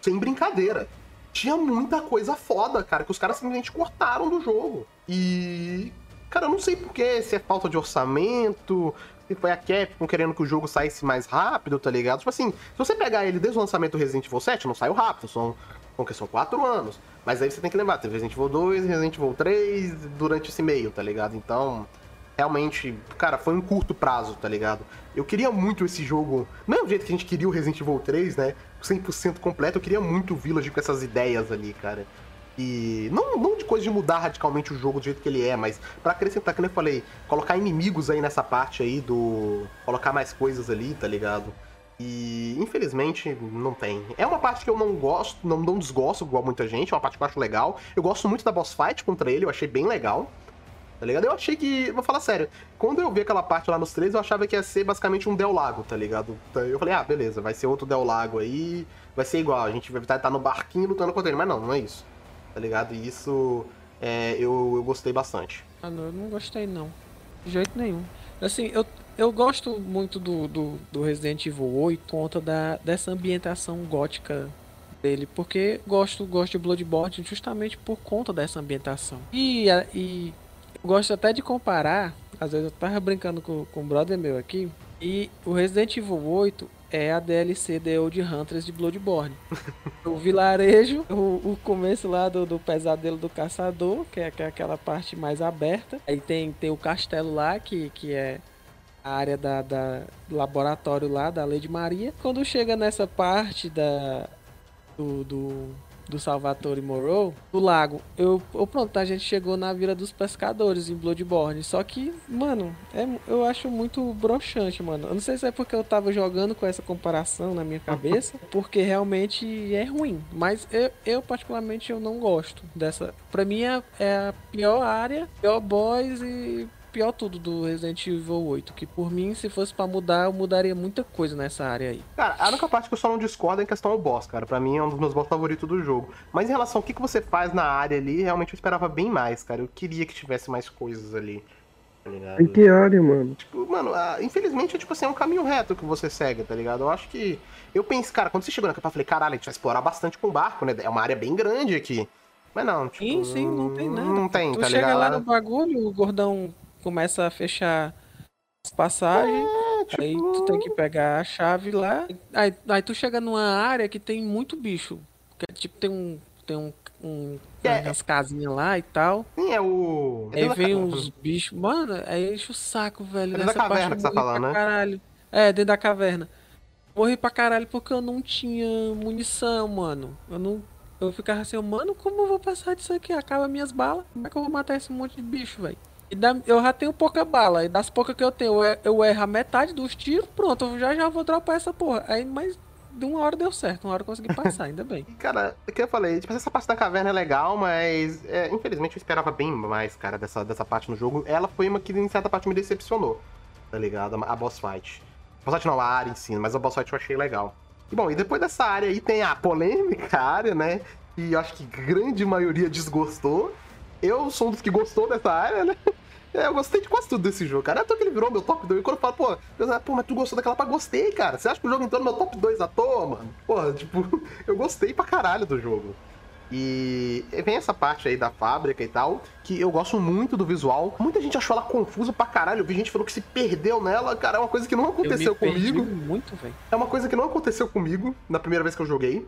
Sem brincadeira. Tinha muita coisa foda, cara, que os caras simplesmente cortaram do jogo. E. Cara, eu não sei porquê, se é falta de orçamento, se foi a Capcom querendo que o jogo saísse mais rápido, tá ligado? Tipo assim, se você pegar ele desde o lançamento do Resident Evil 7, não saiu rápido, são, são, são 4 anos. Mas aí você tem que lembrar, teve Resident Evil 2, Resident Evil 3 durante esse meio, tá ligado? Então, realmente, cara, foi um curto prazo, tá ligado? Eu queria muito esse jogo, não é o jeito que a gente queria o Resident Evil 3, né? 100% completo, eu queria muito o Village com essas ideias ali, cara. E não, não de coisa de mudar radicalmente o jogo do jeito que ele é, mas pra acrescentar, como eu falei, colocar inimigos aí nessa parte aí do. colocar mais coisas ali, tá ligado? E infelizmente não tem. É uma parte que eu não gosto, não, não desgosto igual muita gente, é uma parte que eu acho legal. Eu gosto muito da boss fight contra ele, eu achei bem legal. Tá ligado? Eu achei que. Vou falar sério. Quando eu vi aquela parte lá nos três, eu achava que ia ser basicamente um Del Lago, tá ligado? Eu falei, ah, beleza, vai ser outro Del Lago aí. Vai ser igual, a gente vai estar no barquinho lutando contra ele. Mas não, não é isso. Tá ligado? E isso é, eu, eu gostei bastante. Ah, não, eu não gostei não. De jeito nenhum. Assim, eu, eu gosto muito do, do, do Resident Evil 8 por conta da, dessa ambientação gótica dele. Porque gosto, gosto de Bloodborne justamente por conta dessa ambientação. E, e gosto até de comparar. Às vezes eu tava brincando com, com um brother meu aqui. E o Resident Evil 8 é a DLC The Old Hunters de Bloodborne. o vilarejo, o, o começo lá do, do pesadelo do caçador, que é, que é aquela parte mais aberta. Aí tem, tem o castelo lá, que, que é a área da, da- do laboratório lá, da Lady Maria. Quando chega nessa parte da, do, do, do Salvatore Morrow, do lago, eu, eu pronto, a gente chegou na Vila dos Pescadores em Bloodborne. Só que, mano, é, eu acho muito broxante, mano. Eu não sei se é porque eu tava jogando com essa comparação na minha cabeça, porque realmente é ruim. Mas eu, eu particularmente, eu não gosto dessa. Pra mim é, é a pior área, pior boss e pior tudo do Resident Evil 8. Que por mim, se fosse pra mudar, eu mudaria muita coisa nessa área aí. Cara, a única parte que eu só não discordo é em questão ao boss, cara. Pra mim é um dos meus boss favoritos do jogo. Mas em relação ao que, que você faz na área ali, realmente eu esperava bem mais, cara. Eu queria que tivesse mais coisas ali. Tá ligado? Em que área, mano? Tipo, mano, ah, infelizmente, tipo assim, é um caminho reto que você segue, tá ligado? Eu acho que. Eu pensei, cara, quando você chegou na capa, eu falei, caralho, a gente vai explorar bastante com o barco, né? É uma área bem grande aqui. Mas não, tipo. Sim, sim, não tem nada. Não tem, tu tá chega ligado? lá no bagulho, o gordão começa a fechar as passagens. tipo- Aí tu tem que pegar a chave lá. Aí, aí tu chega numa área que tem muito bicho. Que, é tipo, tem um. Tem um. um É. umas casinhas lá e tal. Sim, é o. é Aí vem uns bichos. Mano, aí enche o saco, velho. É dentro da caverna parte que você tá falando, né? Caralho. É, dentro da caverna. Morri pra caralho porque eu não tinha munição, mano. Eu não. Eu ficava assim, mano, como eu vou passar disso aqui? Acaba minhas balas. Como é que eu vou matar esse monte de bicho, velho? E dá- eu já tenho pouca bala. E das poucas que eu tenho, eu, eu erro a metade dos tiros. Pronto, eu já já vou dropar essa porra. Aí, mas de uma hora deu certo. Uma hora eu consegui passar, ainda bem. Cara, o que eu falei, tipo, essa parte da caverna é legal, mas é, infelizmente eu esperava bem mais, cara, dessa, dessa parte no jogo. Ela foi uma que em certa parte me decepcionou, tá ligado? A boss fight. Boss fight não, a área em si, mas a boss fight eu achei legal. E bom, e depois dessa área aí tem a polêmica área, né? E eu acho que grande maioria desgostou. Eu sou um dos que gostou dessa área, né? É, eu gostei de quase tudo desse jogo, cara. Até que ele virou meu top 2. E quando eu falo, pô, eu, pô, mas tu gostou daquela pra gostei, cara. Você acha que o jogo entrou no meu top 2 à toa, mano? Porra, tipo, eu gostei pra caralho do jogo. E vem essa parte aí da fábrica e tal, que eu gosto muito do visual. Muita gente achou ela confusa pra caralho. Eu vi gente falou que se perdeu nela, cara. É uma coisa que não aconteceu comigo. muito, velho. É uma coisa que não aconteceu comigo na primeira vez que eu joguei.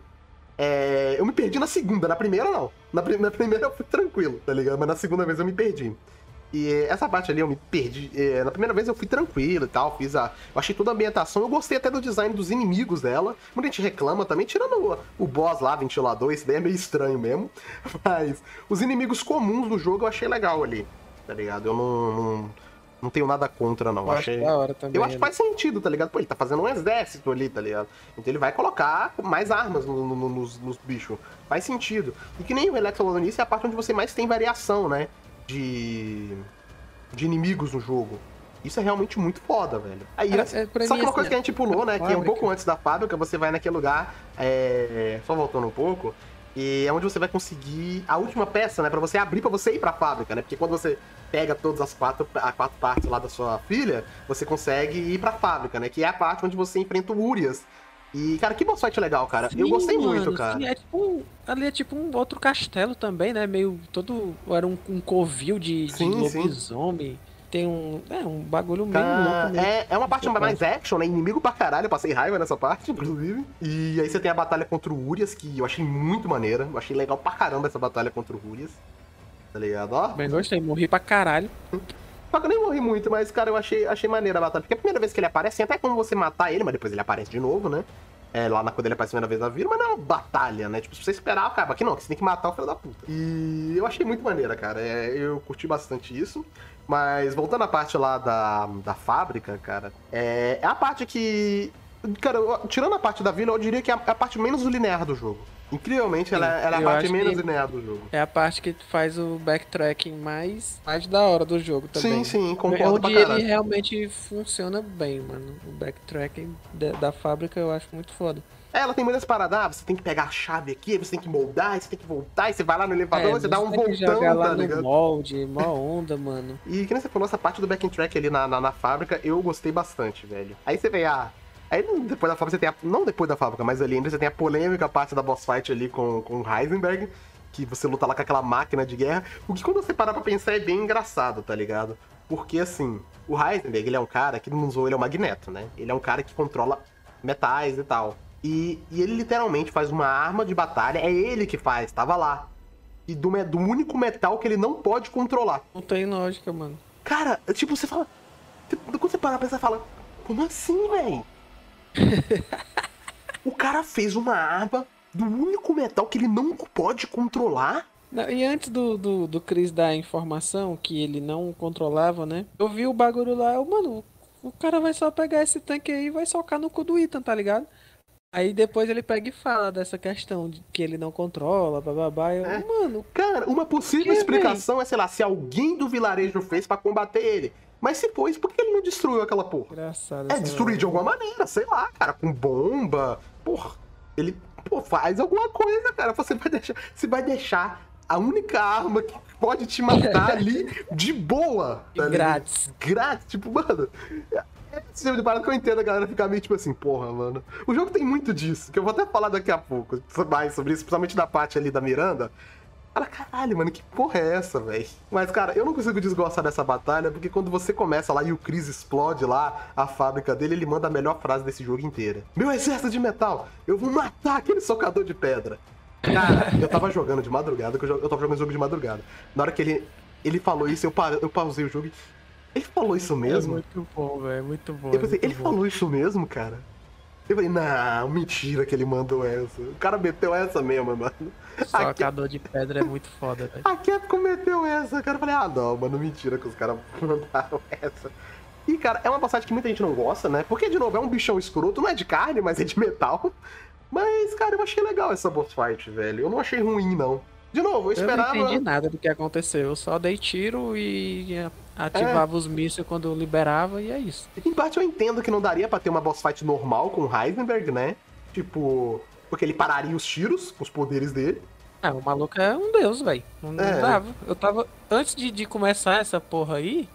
É, eu me perdi na segunda, na primeira não. Na, na primeira eu fui tranquilo, tá ligado? Mas na segunda vez eu me perdi. E essa parte ali eu me perdi. É, na primeira vez eu fui tranquilo e tal, fiz a. Eu achei toda a ambientação. Eu gostei até do design dos inimigos dela. Muita gente reclama também, tirando o, o boss lá, ventilador, esse daí é meio estranho mesmo. Mas os inimigos comuns do jogo eu achei legal ali. Tá ligado? Eu não, não, não tenho nada contra, não. Eu achei... da hora também. Eu acho que né? faz sentido, tá ligado? Pô, ele tá fazendo um exército ali, tá ligado? Então ele vai colocar mais armas no- no- no- nos, nos bichos. Faz sentido. E que nem o Relax falou é a parte onde você mais tem variação, né? De. de inimigos no jogo. Isso é realmente muito foda, velho. Aí, É, assim, é, pra só mim, que uma assim, coisa que a gente pulou, né? Que é um fábrica. pouco antes da fábrica, você vai naquele lugar. é, Só voltando um pouco. E é onde você vai conseguir a última peça, né? Pra você abrir pra você ir pra fábrica, né? Porque quando você pega todas as quatro, as quatro partes lá da sua filha, você consegue ir pra fábrica, né? Que é a parte onde você enfrenta o Urias. E, cara, que boss fight legal, cara. Eu Sim, gostei muito, mano, cara. sim, é tipo, ali é tipo um outro castelo também, né? Meio todo. Era um, um covil de, de Sim, sim. lobisomem. Tem um. É, um bagulho meio Ah, louco é, é uma parte mais action, né? Inimigo pra caralho, eu passei raiva nessa parte, inclusive. E aí você tem a batalha contra o Urias, que eu achei muito maneira. Eu achei legal pra caramba essa batalha contra o Urias. Tá ligado? Ó, Bem gostei, morri pra caralho. Só que eu nem morri muito, mas, cara, eu achei, achei maneira a batalha. Porque a primeira vez que ele aparece, até como você matar ele, mas depois ele aparece de novo, né? É, lá na, quando ele aparece a primeira vez na vida, mas não é uma batalha, né? Tipo, se você esperar, acaba. Aqui não, aqui você tem que matar o filho da puta. E eu achei muito maneira, cara. É, eu curti bastante isso. Mas voltando à parte lá da, da fábrica, cara, é, é a parte que. Cara, tirando a parte da vila, eu diria que é a, é a parte menos linear do jogo. Incrivelmente, ela, ela é a parte menos linear do jogo. É a parte que faz o backtracking mais, mais da hora do jogo também. Sim, sim, É concordo pra onde ele caralho. realmente funciona bem, mano. O backtracking da, da fábrica eu acho muito foda. É, ela tem muitas paradas. Ah, você tem que pegar a chave aqui, você tem que moldar, você tem que voltar, e você vai lá no elevador, você dá um É, tem voltão, jogar lá tá no ligado? molde, mó onda, mano. E que nem você falou, essa parte do backing track ali na, na, na fábrica, eu gostei bastante, velho. Aí você vê, ah. Aí depois da fábrica você tem a. Não depois da fábrica, mas ali ainda você tem a polêmica parte da boss fight ali com, com o Heisenberg. Que você luta lá com aquela máquina de guerra. O que quando você parar pra pensar é bem engraçado, tá ligado? Porque assim, o Heisenberg, ele é um cara que não usou, ele é um magneto, né? Ele é um cara que controla metais e tal. E, e ele literalmente faz uma arma de batalha, é ele que faz, tava lá. E do, do único metal que ele não pode controlar. Não tem lógica, mano. Cara, tipo, você fala. Quando você parar pra pensar, fala. Como assim, véi? o cara fez uma arma do único metal que ele não pode controlar? Não, e antes do, do, do Chris dar a informação que ele não controlava, né? Eu vi o bagulho lá, eu, mano, o cara vai só pegar esse tanque aí e vai socar no cu do Ethan, tá ligado? Aí depois ele pega e fala dessa questão de que ele não controla, bababá. Eu, É. mano, Cara, uma possível explicação é, sei lá, se alguém do vilarejo fez pra combater ele. Mas se foi, por que ele não destruiu aquela porra? engraçado. É, destruir de alguma maneira, sei lá, cara, com bomba. Porra, ele pô, faz alguma coisa, cara. Você vai deixar, você vai deixar a única arma que pode te matar ali de boa. Tá grátis. Grátis, tipo, mano. É esse tipo de parada que eu entendo a galera ficar meio tipo assim, porra, mano. O jogo tem muito disso, que eu vou até falar daqui a pouco mais sobre isso, principalmente da parte ali da Miranda. Cara, caralho, mano, que porra é essa, velho? Mas, cara, eu não consigo desgostar dessa batalha, porque quando você começa lá e o Chris explode lá a fábrica dele, ele manda a melhor frase desse jogo inteira. Meu exército de metal, eu vou matar aquele socador de pedra. Cara, eu tava jogando de madrugada, eu, eu tava jogando jogo de madrugada. Na hora que ele, ele falou isso, eu, pa- eu pausei o jogo e... Ele falou isso É mesmo? muito bom, velho, é muito bom. Eu é pensei, muito ele bom. falou isso mesmo, cara? Eu falei, não, mentira que ele mandou essa. O cara meteu essa mesmo, mano. Socador de pedra é muito foda, velho. A Capcom meteu essa, cara. Eu falei, ah, não, mano, mentira que os caras mandaram essa. E, cara, é uma passagem que muita gente não gosta, né? Porque, de novo, é um bichão escroto, não é de carne, mas é de metal. Mas, cara, eu achei legal essa boss fight, velho. Eu não achei ruim, não. De novo, eu Eu não esperava. entendi nada do que aconteceu. Eu só dei tiro e ativava os mísseis quando liberava e é isso. Em parte eu entendo que não daria pra ter uma boss fight normal com o Heisenberg, né? Tipo, porque ele pararia os tiros com os poderes dele. Ah, o maluco é um deus, velho. Não, É. dava. Eu tava. Antes de, de começar essa porra aí,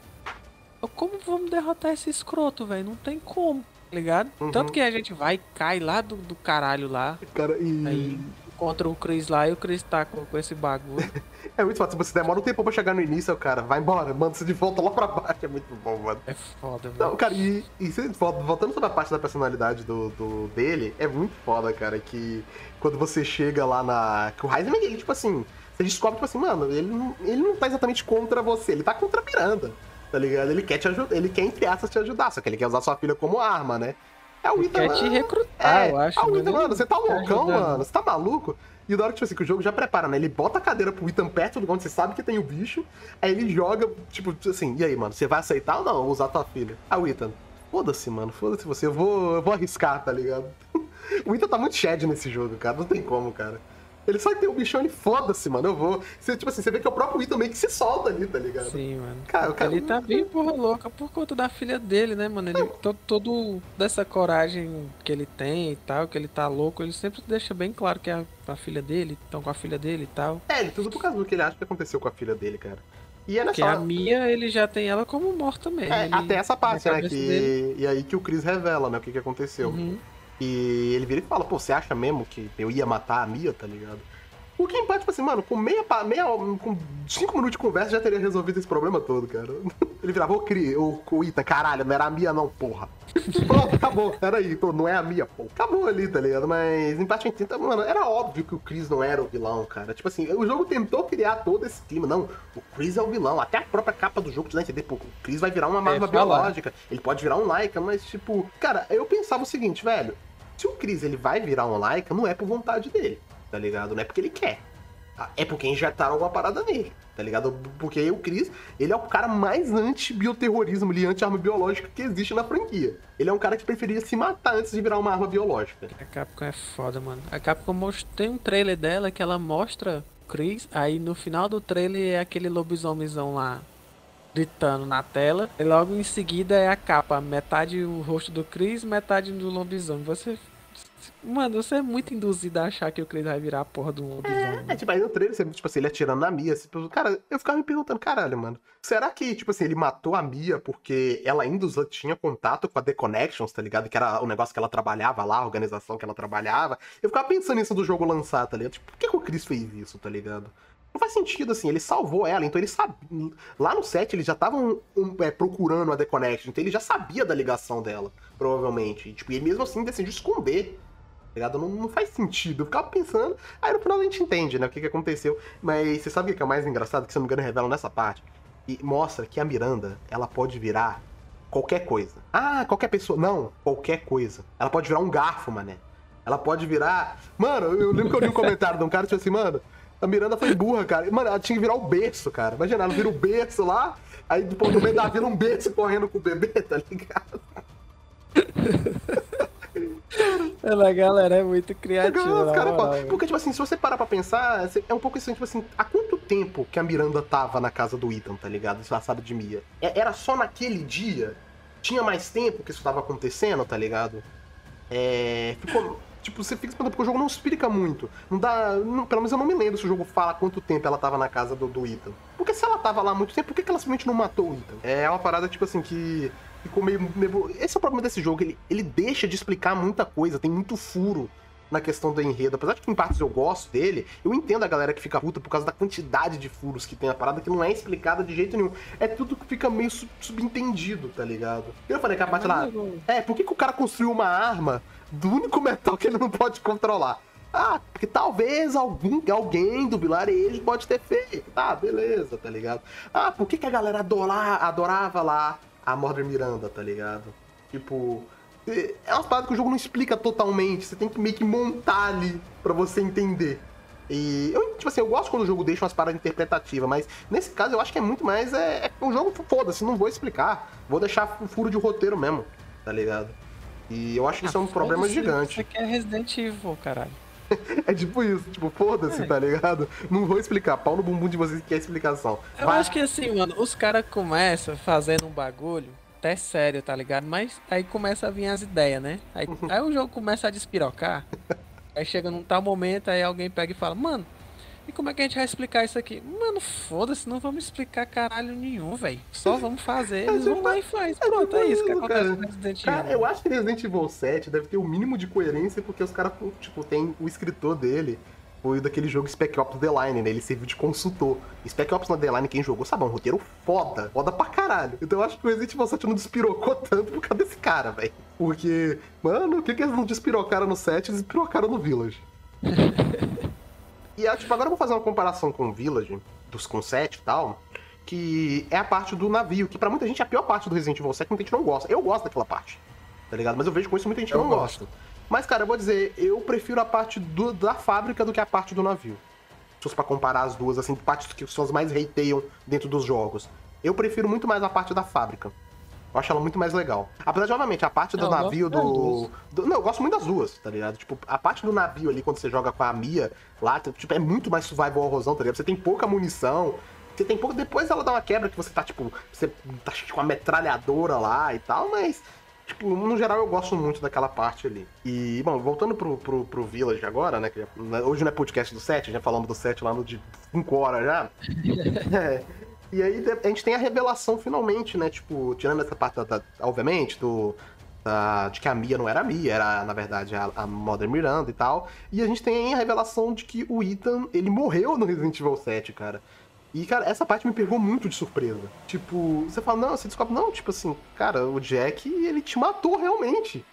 eu, como vamos derrotar esse escroto, velho? Não tem como, tá ligado? Uhum. Tanto que a gente vai e cai lá do, do caralho lá. Cara, e. Aí encontra o Chris lá e o Chris tá com, com esse bagulho. É muito fácil. Você demora um tempo pra chegar no início, o cara, vai embora, manda você de volta lá pra baixo. É muito bom, mano. É foda, Não, velho. cara, e, e voltando sobre a parte da personalidade do, do- dele, é muito foda, cara, que quando você chega lá na. Que o Heisenberg, ele, tipo assim, você descobre, tipo assim, mano, ele não, ele não tá exatamente contra você, ele tá contra a Miranda, tá ligado? Ele quer te ajudar, ele quer, entre aspas, te ajudar, só que ele quer usar sua filha como arma, né? É o Ethan, Quer te recrutar, é, eu acho. É o Ethan, mano, você tá loucão, mano, você tá maluco? E da hora que, tipo assim, que o jogo já prepara, né? Ele bota a cadeira pro Ethan perto do onde você sabe que tem o bicho, aí ele joga, tipo, assim, e aí, mano, você vai aceitar ou não usar tua filha? Ah, o Ethan, foda-se, mano, foda-se você, eu vou, eu vou arriscar, tá ligado? o Ethan tá muito shed nesse jogo, cara, não tem como, cara. Ele só tem o bichão e foda-se, mano. Eu vou. Você, tipo assim, você vê que é o próprio Ethan meio que se solta ali, tá ligado? Sim, mano. Cara, o cara... Ele tá bem porra louca por conta da filha dele, né, mano? Ele, todo, todo dessa coragem que ele tem e tal, que ele tá louco, ele sempre deixa bem claro que é a, a filha dele, estão com a filha dele e tal. É, ele tudo por causa do que ele acha que aconteceu com a filha dele, cara. E é nessa... Porque a Mia, ele já tem ela como morta mesmo. É, ele... até essa parte, né? Que... E aí que o Chris revela, né? O que, que aconteceu. Uhum. E ele vira e fala, pô, você acha mesmo que eu ia matar a Mia, tá ligado? O que empate, tipo assim, mano, com meia, meia. Com cinco minutos de conversa já teria resolvido esse problema todo, cara. Ele virava, ô Cri, o, o Ita, caralho, não era a Mia, não, porra. Pronto, acabou, peraí, pô, não é a Mia, pô. Acabou ali, tá ligado? Mas empate 80, mano, era óbvio que o Chris não era o vilão, cara. Tipo assim, o jogo tentou criar todo esse clima. Não, o Chris é o vilão. Até a própria capa do jogo te dá a entender, pô, o Chris vai virar uma arma é, biológica. Ele pode virar um Laika, mas, tipo, cara, eu pensava o seguinte, velho. Se o Chris ele vai virar um Laika, não é por vontade dele tá ligado? Não é porque ele quer. Tá? É porque injetaram alguma parada nele, tá ligado? Porque o Chris, ele é o cara mais anti-bioterrorismo e anti-arma biológica que existe na franquia. Ele é um cara que preferia se matar antes de virar uma arma biológica. A Capcom é foda, mano. A Capcom most... tem um trailer dela que ela mostra Chris, aí no final do trailer é aquele lobisomenzão lá gritando na tela. E logo em seguida é a capa, metade o rosto do Chris, metade do lobisomem. Você Mano, você é muito induzido a achar que o Chris vai virar a porra do lobisomem. É, é, tipo, aí no trailer, você, tipo assim, ele atirando na Mia. Assim, cara, eu ficava me perguntando, caralho, mano. Será que, tipo assim, ele matou a Mia porque ela ainda tinha contato com a The Connections, tá ligado? Que era o negócio que ela trabalhava lá, a organização que ela trabalhava. Eu ficava pensando nisso do jogo lançar, tá ligado? Tipo, por que, que o Chris fez isso, tá ligado? Não faz sentido, assim, ele salvou ela, então ele sabia. Lá no set eles já estavam um, é, procurando a The Connection, então ele já sabia da ligação dela, provavelmente. E, tipo, e mesmo assim decidiu esconder ligado? Não, não, faz sentido. Eu ficava pensando, aí no final a gente entende, né, o que, que aconteceu. Mas você sabe o que é mais engraçado? Que se não me engano revelam nessa parte. E mostra que a Miranda, ela pode virar qualquer coisa. Ah, qualquer pessoa. Não, qualquer coisa. Ela pode virar um garfo, mané. Ela pode virar. Mano, eu lembro que eu li um comentário de um cara que tipo assim, mano, a Miranda foi burra, cara. Mano, ela tinha que virar o berço, cara. Imagina, ela vira o berço lá, aí depois no meio da vila um berço correndo com o bebê, tá ligado? A galera é muito criativa. Cara, moral, porque, tipo assim, se você parar pra pensar, é um pouco assim, tipo assim, há quanto tempo que a Miranda tava na casa do Ethan, tá ligado? Disfarçada de Mia? É, era só naquele dia? Tinha mais tempo que isso tava acontecendo, tá ligado? É. Ficou. Tipo, você fica esperando porque o jogo não explica muito. Não dá. Não, pelo menos eu não me lembro se o jogo fala quanto tempo ela tava na casa do, do Ethan. Porque se ela tava lá muito tempo, por que, que ela simplesmente não matou o Ethan? É uma parada, tipo assim, que ficou meio, meio. Esse é o problema desse jogo, ele, ele deixa de explicar muita coisa, tem muito furo na questão do enredo. Apesar de que em partes eu gosto dele, eu entendo a galera que fica puta por causa da quantidade de furos que tem a parada, que não é explicada de jeito nenhum. É tudo que fica meio sub subentendido, tá ligado? Eu falei que a parte lá. É, por que, que o cara construiu uma arma do único metal que ele não pode controlar? Ah, porque talvez algum, alguém do vilarejo pode ter feito. Tá, beleza, tá ligado? Ah, por que, que a galera adorava, adorava lá a Mordor Miranda, tá ligado? Tipo, é umas paradas que o jogo não explica totalmente, você tem que meio que montar ali pra você entender. E eu, tipo assim, eu gosto quando o jogo deixa umas paradas interpretativas, mas nesse caso eu acho que é muito mais. É, é o jogo, foda-se, não vou explicar. Vou deixar o furo de roteiro mesmo, tá ligado? E eu acho que ah, isso é um problema gigante. Você quer Resident Evil, caralho. é tipo isso, tipo, foda-se, é. tá ligado? Não vou explicar, pau no bumbum de vocês que é explicação. Eu Vai. acho que assim, mano, os caras começam fazendo um bagulho até sério, tá ligado? Mas aí começa a vir as ideias, né? Aí, aí o jogo começa a despirocar. aí chega num tal momento, aí alguém pega e fala, mano, e como é que a gente vai explicar isso aqui? Mano, foda-se, não vamos explicar caralho nenhum, velho. Só vamos fazer, eles vão lá e faz. Pronto, é isso que acontece cara. Resident Evil. Cara, eu acho que Resident Evil 7 deve ter o mínimo de coerência porque os caras, tipo, tem o escritor dele foi daquele jogo Spec Ops The Line, né? Ele serviu de consultor. Spec Ops na The Line, quem jogou, sabe, é um roteiro foda. Foda pra caralho. Então eu acho que o Resident Evil 7 não despirocou tanto por causa desse cara, velho. Porque, mano, o que, que eles não despirocaram no 7? Eles despirocaram no Village. E é, tipo, agora eu vou fazer uma comparação com o Village, dos com 7 e tal, que é a parte do navio, que pra muita gente é a pior parte do Resident Evil 7, muita gente não gosta. Eu gosto daquela parte, tá ligado? Mas eu vejo com isso muita gente Eu não gosto. gosta. Mas, cara, eu vou dizer, eu prefiro a parte do- da fábrica do que a parte do navio. Se fosse pra comparar as duas, assim, partes que as pessoas mais hateiam dentro dos jogos. Eu prefiro muito mais a parte da fábrica. Eu acho ela muito mais legal. Apesar de, obviamente, a parte do eu navio do, do- Não, eu gosto muito das duas, tá ligado? Tipo, a parte do navio ali, quando você joga com a Mia, lá, tipo, é muito mais survival horrorzão, tá ligado? Você tem pouca munição. Você tem pouco. Depois ela dá uma quebra que você tá, tipo. Você tá com a metralhadora lá e tal, mas. Tipo, no geral eu gosto muito daquela parte ali. E, bom, voltando pro, pro, pro Village agora, né? Que já- hoje não é podcast do 7, já falamos do 7 lá no de 5 horas já. É. E aí a gente tem a revelação finalmente, né? Tipo, tirando essa parte, da, da- obviamente, do. da- de que a Mia não era a Mia, era, na verdade, a, a Mother Miranda e tal. E a gente tem a revelação de que o Ethan, ele morreu no Resident Evil 7, cara. E, cara, essa parte me pegou muito de surpresa. Tipo, você fala, não, você descobre, não, tipo assim, cara, o Jack, ele te matou realmente.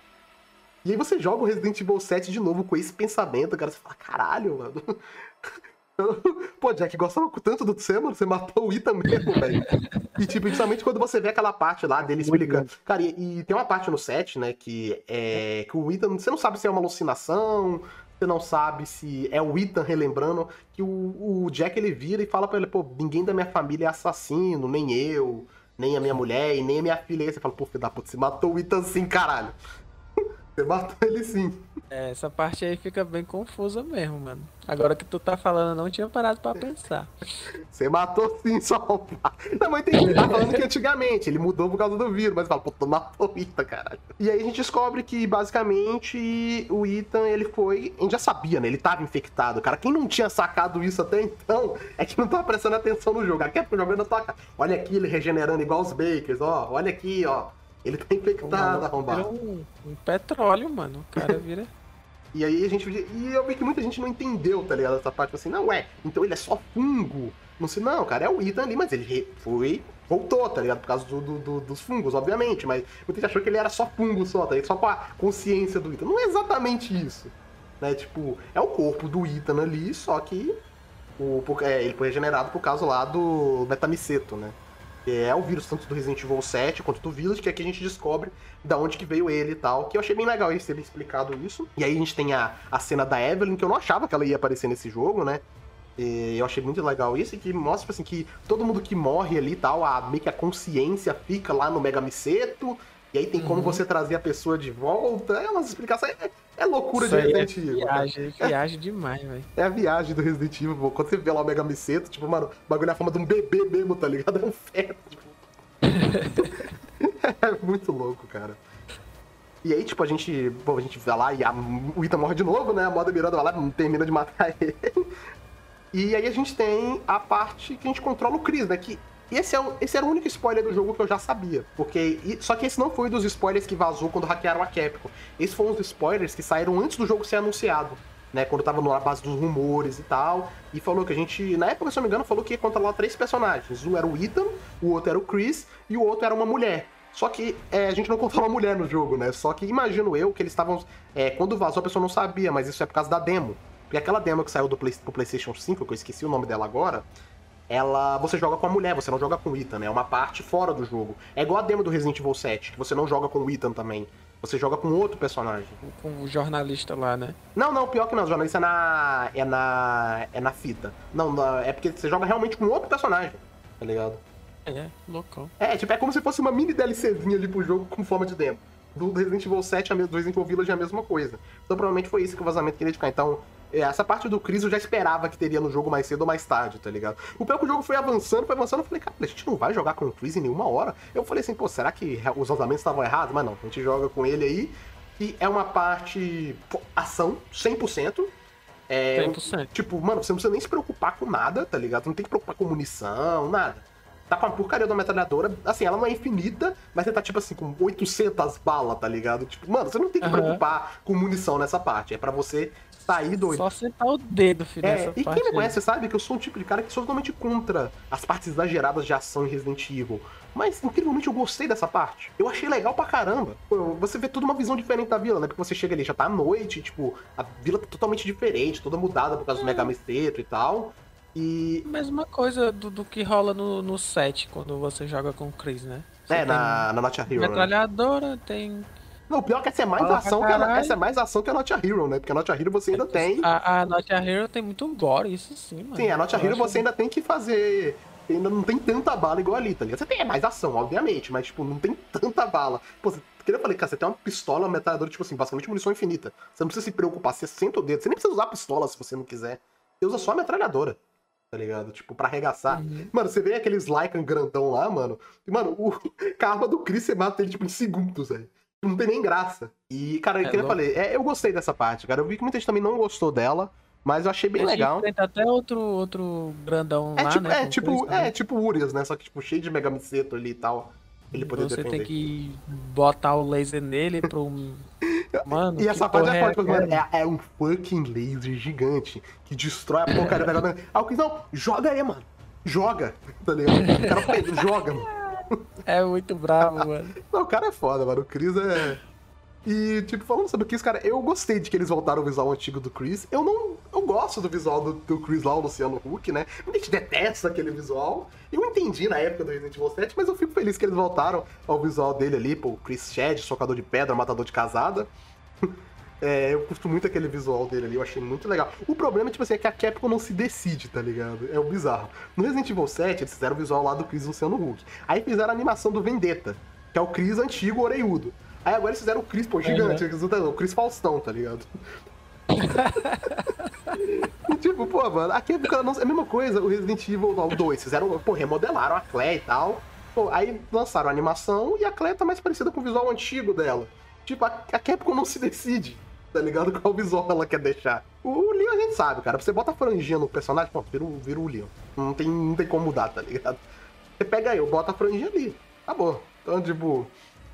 E aí você joga o Resident Evil 7 de novo com esse pensamento, cara, você fala, caralho, mano. Pô, Jack, gostava tanto do mano, você matou o Ethan mesmo, velho. E, tipo, principalmente quando você vê aquela parte lá dele explicando. Cara, e, e tem uma parte no set, né, que é que o Ethan, você não sabe se é uma alucinação, você não sabe se é o Ethan relembrando, que o, o Jack ele vira e fala pra ele, pô, ninguém da minha família é assassino, nem eu, nem a minha mulher e nem a minha filha. E aí você fala, pô, filho da puta, você matou o Ethan sim, caralho. Você matou ele sim. É, essa parte aí fica bem confusa mesmo, mano. Agora que tu tá falando, eu não tinha parado pra pensar. Você matou sim, só. Não, mas entendi. Tá falando que antigamente ele mudou por causa do vírus, mas fala, pô, tu matou o Ethan, caralho. E aí a gente descobre que, basicamente, o Ethan, ele foi. A gente já sabia, né? Ele tava infectado, cara. Quem não tinha sacado isso até então é que não tava prestando atenção no jogo. Aqui é jogando na tua cara. Olha aqui ele regenerando igual os Bakers, ó. Olha aqui, ó. Ele tá infectado, arrombado. um, um petróleo, mano. O cara vira. E aí a gente. E eu vi que muita gente não entendeu, tá ligado? Essa parte assim, não, é, então ele é só fungo. Não sei, não, cara, é o Ethan ali, mas ele foi. Voltou, tá ligado? Por causa do, do- do- dos fungos, obviamente. Mas muita gente achou que ele era só fungo só, tá ligado? Só com a consciência do Ethan. Não é exatamente isso. Né? Tipo, é o corpo do Ethan ali, só que. O, é, ele foi regenerado por causa lá do metamiceto, né? É o vírus tanto do Resident Evil 7 quanto do Village, que aqui a gente descobre da onde que veio ele e tal. Que eu achei bem legal eles terem explicado isso. E aí a gente tem a, a cena da Evelyn, que eu não achava que ela ia aparecer nesse jogo, né? E eu achei muito legal isso, e que mostra, tipo assim, que todo mundo que morre ali e tal, a, meio que a consciência fica lá no Megamiceto, e aí tem como Uhum. você trazer a pessoa de volta. É umas explicações. É, é loucura Isso de é Resident Evil. cara. viagem, viagem demais, velho. É a viagem do Resident Evil, pô. Quando você vê lá o Megamiceto, tipo, mano, o bagulho é a forma de um bebê mesmo, tá ligado? É um feto, tipo. é muito louco, cara. E aí, tipo, a gente. Bom, a gente vai lá e a, o Ita morre de novo, né? A moda Miranda vai lá termina de matar ele. E aí a gente tem a parte que a gente controla o Chris, né? Que esse, é o- esse era o único spoiler do jogo que eu já sabia. Porque. e- só que esse não foi dos spoilers que vazou quando hackearam a Capcom. Esse foi um dos spoilers que saíram antes do jogo ser anunciado. Né, quando tava na base dos rumores e tal. E falou que a gente. Na época, se eu não me engano, falou que ia controlar três personagens. Um era o Ethan, o outro era o Chris e o outro era uma mulher. Só que é, a gente não controla mulher no jogo, né? Só que imagino eu que eles estavam. é, quando vazou, a pessoa não sabia, mas isso é por causa da demo. Porque aquela demo que saiu do Play, pro PlayStation 5, que eu esqueci o nome dela agora, ela. Você joga com a mulher, você não joga com o Ethan, né? É uma parte fora do jogo. É igual a demo do Resident Evil 7, que você não joga com o Ethan também. Você joga com outro personagem. Com o jornalista lá, né? Não, não, pior que não, jornalista é na. É na. É na fita. Não, na- é porque você joga realmente com outro personagem, tá ligado? É, loucão. É, tipo, é como se fosse uma mini DLCzinha ali pro jogo com forma de demo. Do Resident Evil 7, a mes- do Resident Evil Village é a mesma coisa. Então provavelmente foi isso que o vazamento queria indicar. Então, é, essa parte do Chris eu já esperava que teria no jogo mais cedo ou mais tarde, tá ligado? O pior é que o jogo foi avançando, foi avançando, eu falei, cara, a gente não vai jogar com o Chris em nenhuma hora. Eu falei assim, pô, será que os vazamentos estavam errados? Mas não, a gente joga com ele aí. E é uma parte ação, 100%. É, 100%. Tipo, mano, você não precisa nem se preocupar com nada, tá ligado? Não tem que preocupar com munição, nada. Tá com a porcaria da metralhadora, assim, ela não é infinita, mas você tá, tipo assim, com 800 balas, tá ligado? Tipo, mano, você não tem que Aham. preocupar com munição nessa parte, é pra você sair doido. Só sentar o dedo, filho, É, e quem me aí. conhece sabe que eu sou um tipo de cara que sou totalmente contra as partes exageradas de ação em Resident Evil. Mas, incrivelmente, eu gostei dessa parte. Eu achei legal pra caramba. Você vê toda uma visão diferente da vila, né? Porque você chega ali, já tá à noite, tipo, a vila tá totalmente diferente, toda mudada por causa do Mega Misteto e tal. E. Mesma coisa do, do que rola no, no set, quando você joga com o Chris, né? Você É, na, na Not a Hero. Né? Metralhadora, tem. Não, o pior é que essa é mais Fala ação que a, essa é mais ação que a Not a Hero, né? Porque a Not a Hero você ainda tem. A, a Not a Hero tem muito gore, isso sim, mano. Sim, a Not a Hero você ainda tem que fazer. Ainda não tem tanta bala igual ali, tá ligado? Você tem mais ação, obviamente, mas, tipo, não tem tanta bala. Pô, você, que nem eu falei, cara, você tem uma pistola, uma metralhadora, tipo assim, basicamente munição infinita. Você não precisa se preocupar, você senta o dedo. Você nem precisa usar a pistola se você não quiser. Você usa só a metralhadora, tá ligado? Tipo, pra arregaçar. Uhum. Mano, você vê aqueles Lycan grandão lá, mano. E, mano, o a arma do Chris você mata ele, tipo, em segundos, velho. Não tem nem graça. E, cara, É que eu falei, é, eu gostei dessa parte, cara. Eu vi que muita gente também não gostou dela, mas eu achei bem gente legal. enfrenta até outro, outro grandão É lá, tipo, né? é, tipo, é tipo Urias, né? Só que tipo, cheio de mega miceto ali e tal. Ele poder Você defender. tem que botar o laser nele pro. Mano. E essa que parte porra é forte, porque, mano, é, é um fucking laser gigante que destrói a porcaria da galera. Ah, o Chris, não, joga aí, mano. Joga, tá ligado? O cara joga, mano. É muito bravo, mano. Não, o cara é foda, mano. O Chris é. E, tipo, falando sobre o Chris, cara, eu gostei de que eles voltaram o visual antigo do Chris. Eu não. Eu gosto do visual do, do Chris lá, o Luciano Huck, né? Muita gente detesta aquele visual. Eu entendi na época do Resident Evil 7, mas eu fico feliz que eles voltaram ao visual dele ali, pô, o Chris Shed, socador de pedra, matador de casada. É, eu curto muito aquele visual dele ali, eu achei muito legal. O problema, tipo assim, é que a Capcom não se decide, tá ligado? É o bizarro. No Resident Evil 7, eles fizeram o visual lá do Chris Luciano Huck. Aí fizeram a animação do Vendetta, que é o Chris antigo, oreiudo. Aí agora eles fizeram o Chris, pô, gigante, o Chris Faustão, tá ligado? E, tipo, pô, mano, a Capcom não... é a mesma coisa, o Resident Evil 2, fizeram, pô, remodelaram a Claire e tal. Pô, aí lançaram a animação e a Claire tá mais parecida com o visual antigo dela. Tipo, a, a Capcom não se decide, tá ligado? Qual visual ela quer deixar. O, Leon a gente sabe, cara. Você bota a franjinha no personagem, pô, vira, vira o Leon. Não tem, não tem como mudar, tá ligado? Você pega aí, eu boto a franjinha ali. Acabou. Então, tipo,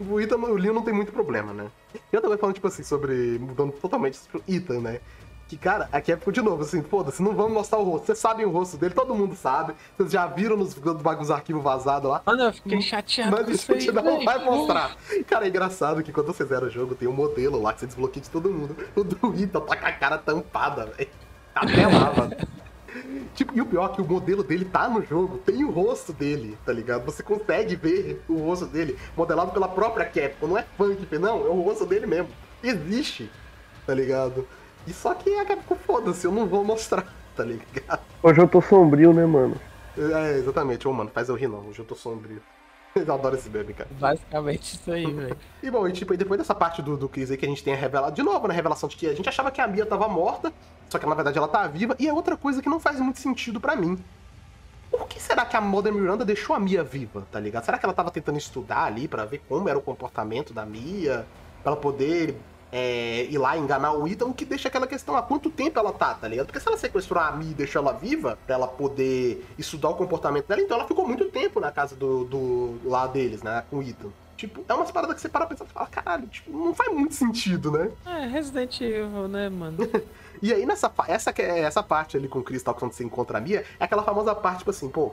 o Ethan, o Leon não tem muito problema, né? E eu também falando, tipo assim, sobre. mudando totalmente pro Ethan, né? Que, cara, a Capcom, de novo, assim, foda-se, não vamos mostrar o rosto. Vocês sabem o rosto dele, todo mundo sabe. Vocês já viram nos bagulhos arquivos vazados lá. Mano, eu fiquei chateado Mas a isso aí, gente não vai mostrar. Cara, é engraçado que quando você zera o jogo, tem um modelo lá que você desbloqueia de todo mundo. O do Ethan tá com a cara tampada, velho. Até lá, mano. Tipo, e o pior é que o modelo dele tá no jogo, tem o rosto dele, tá ligado? Você consegue ver o rosto dele modelado pela própria Capcom. Não é funk, não, é o rosto dele mesmo. Existe, tá ligado? E só que a Capcom, foda-se, eu não vou mostrar, tá ligado? Hoje eu tô sombrio, né, mano? É, exatamente. Ô, mano, faz eu rir não, hoje eu tô sombrio. Eu adoro esse bebê, cara. Basicamente isso aí, velho. E bom, e tipo, depois dessa parte do, do Chris aí que a gente tem a revelado, de novo, né, a revelação de que a gente achava que a Mia tava morta, só que na verdade ela tá viva, e é outra coisa que não faz muito sentido pra mim. Por que será que a Mother Miranda deixou a Mia viva, tá ligado? Será que ela tava tentando estudar ali pra ver como era o comportamento da Mia, pra ela poder é, ir lá enganar o Ethan, o que deixa aquela questão, há quanto tempo ela tá, tá ligado? Porque se ela sequestrou a Mia e deixou ela viva, pra ela poder estudar o comportamento dela, então ela ficou muito tempo na casa do, do lá deles, né, com o Ethan. Tipo, é umas paradas que você para pra pensar e fala, caralho, tipo, não faz muito sentido, né? É, Resident Evil, né, mano? E aí, nessa essa, que é- essa parte ali com o Crystal, quando você encontra a Mia, é aquela famosa parte, tipo assim, pô,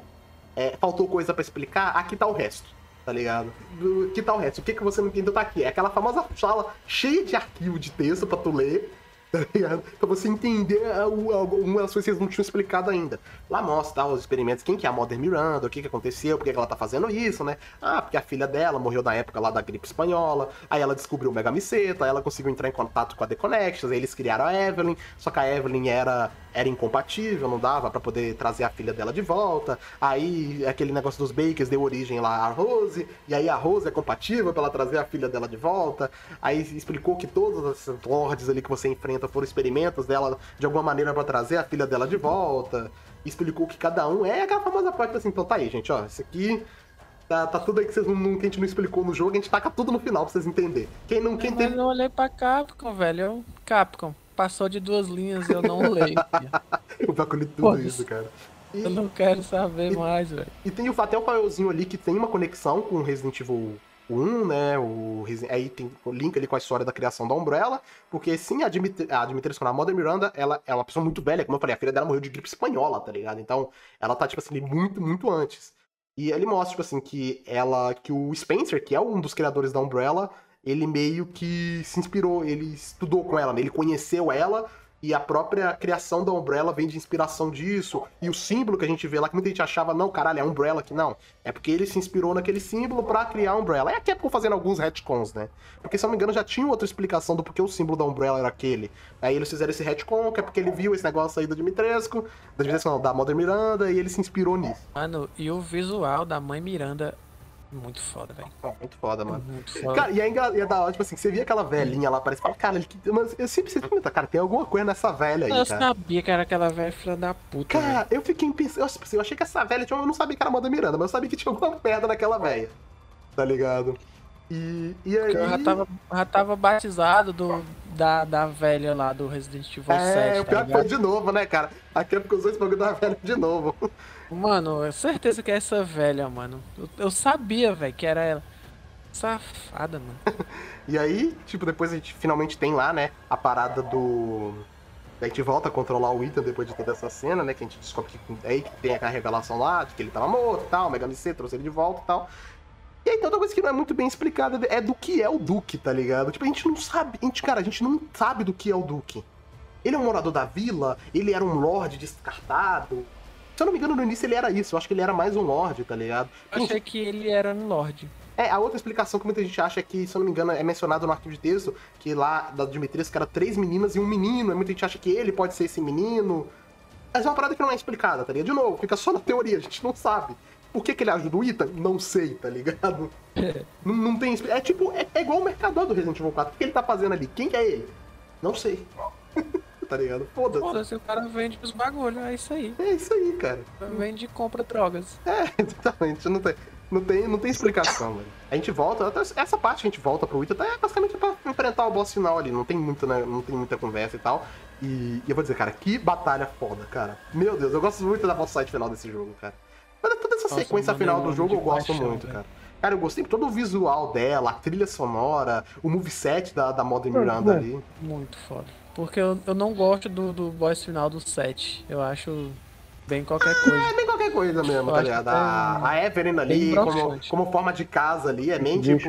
é, faltou coisa pra explicar, aqui tá o resto, tá ligado? Do- Aqui tá o resto, o que, que você não entendeu tá aqui. É aquela famosa sala cheia de arquivo de texto pra tu ler, tá ligado? Pra você entender algumas das coisas que eles não tinham explicado ainda. Lá mostra tá, os experimentos, quem que é a Mother Miranda, o que que aconteceu, por que ela tá fazendo isso, né? Ah, porque a filha dela morreu na época lá da gripe espanhola, aí ela descobriu o Megamiceta, aí ela conseguiu entrar em contato com a The Connections, aí eles criaram a Evelyn, só que a Evelyn era, era incompatível, não dava pra poder trazer a filha dela de volta, aí aquele negócio dos Bakers deu origem lá à Rose, e aí a Rose é compatível pra ela trazer a filha dela de volta, aí explicou que todas essas lords ali que você enfrenta foram experimentos dela, de alguma maneira, pra trazer a filha dela de volta, explicou que cada um é aquela famosa parte assim, então tá aí, gente, ó, isso aqui tá, tá tudo aí que, vocês não, que a gente não explicou no jogo, a gente taca tudo no final pra vocês entenderem. Quem não, quem tem... eu olhei pra Capcom, velho. Eu, Capcom, passou de duas linhas eu não leio. Eu li tudo isso, cara. E, eu não quero saber e, mais, velho. E tem o, até o faelzinho ali que tem uma conexão com Resident Evil 1, né? O, aí tem o link ali com a história da criação da Umbrella. Porque sim, a, Dimitri, a Dimitrescu, a Mother Miranda, ela é uma pessoa muito velha, como eu falei, a filha dela morreu de gripe espanhola, tá ligado? Então, ela tá, tipo assim, muito, muito antes. E ele mostra, tipo assim, que ela. que o Spencer, que é um dos criadores da Umbrella, ele meio que se inspirou, ele estudou com ela, né? ele conheceu ela e a própria criação da Umbrella vem de inspiração disso. E o símbolo que a gente vê lá, que muita gente achava, não, caralho, é Umbrella que não. É porque ele se inspirou naquele símbolo para criar a Umbrella. É a Capcom fazendo alguns retcons, né? Porque, se eu não me engano, já tinha outra explicação do porquê o símbolo da Umbrella era aquele. Aí eles fizeram esse retcon, que é porque ele viu esse negócio aí do Dimitrescu, da não, da Mother Miranda, e ele se inspirou nisso. Mano, e o visual da mãe Miranda muito foda, velho. muito foda, mano. Muito foda. Cara, e é, e é da hora, tipo assim, você via aquela velhinha lá, parece que, cara, ele, mas eu sempre sempre pergunta, cara, tem alguma coisa nessa velha aí, eu cara. Eu sabia que era aquela velha filha da puta, Cara, véio. eu fiquei pensando, eu, eu achei que essa velha, eu não sabia que era a Moda Miranda, mas eu sabia que tinha alguma merda naquela velha, tá ligado? E, e aí... Eu já tava, já tava batizado do, da, da velha lá do Resident Evil é, 7. É, o pior tá que foi de novo, né, cara? Aqui é porque os dois bagulho da velha de novo. Mano, é certeza que é essa velha, mano. Eu, eu sabia, velho, que era ela. Safada, mano. e aí, tipo, depois a gente finalmente tem lá, né, a parada do. A gente volta a controlar o Ethan depois de toda essa cena, né? Que a gente descobre que aí que tem a revelação lá, de que ele tava morto e tal, Mega MC trouxe ele de volta e tal. E aí tem outra coisa que não é muito bem explicada é do que é o Duque, tá ligado? Tipo, a gente não sabe. A gente, cara, a gente não sabe do que é o Duque. Ele é um morador da vila, ele era um lord descartado, se eu não me engano, no início ele era isso. Eu acho que ele era mais um Lorde, tá ligado? Eu achei que ele era um Lorde. É, a outra explicação que muita gente acha é que, se eu não me engano, é mencionado no arquivo de texto que lá da Dimitrius que era três meninas e um menino. Muita gente acha que ele pode ser esse menino. Mas é uma parada que não é explicada, tá ligado? De novo, fica só na teoria, a gente não sabe. Por que, que ele ajuda o Ethan? Não sei, tá ligado? não, não tem. É tipo, é, é, igual o mercador do Resident Evil 4. O que ele tá fazendo ali? Quem que é ele? Não sei. tá ligado? Foda-se. Foda-se, o cara vende os bagulhos, é isso aí. É isso aí, cara. Vende e compra drogas. É, exatamente. Não tem, não tem, não tem explicação, mano. A gente volta, essa parte que a gente volta pro Ita é basicamente pra enfrentar o boss final ali. Não tem, muito, né, não tem muita conversa e tal. E, e, eu vou dizer, cara, que batalha foda, cara. Meu Deus, eu gosto muito da boss fight final desse jogo, cara. Mas toda essa Nossa, sequência final do jogo eu gosto paixão, muito, cara. Cara, eu gostei de todo o visual dela, a trilha sonora, o moveset da, da Modern Miranda ali. Muito foda. Porque eu, eu não gosto do, do boss final do set. Eu acho bem qualquer coisa. É, bem qualquer coisa mesmo, tá ligado? A, a Evelyn ali, como, como forma de casa ali, é bem tipo.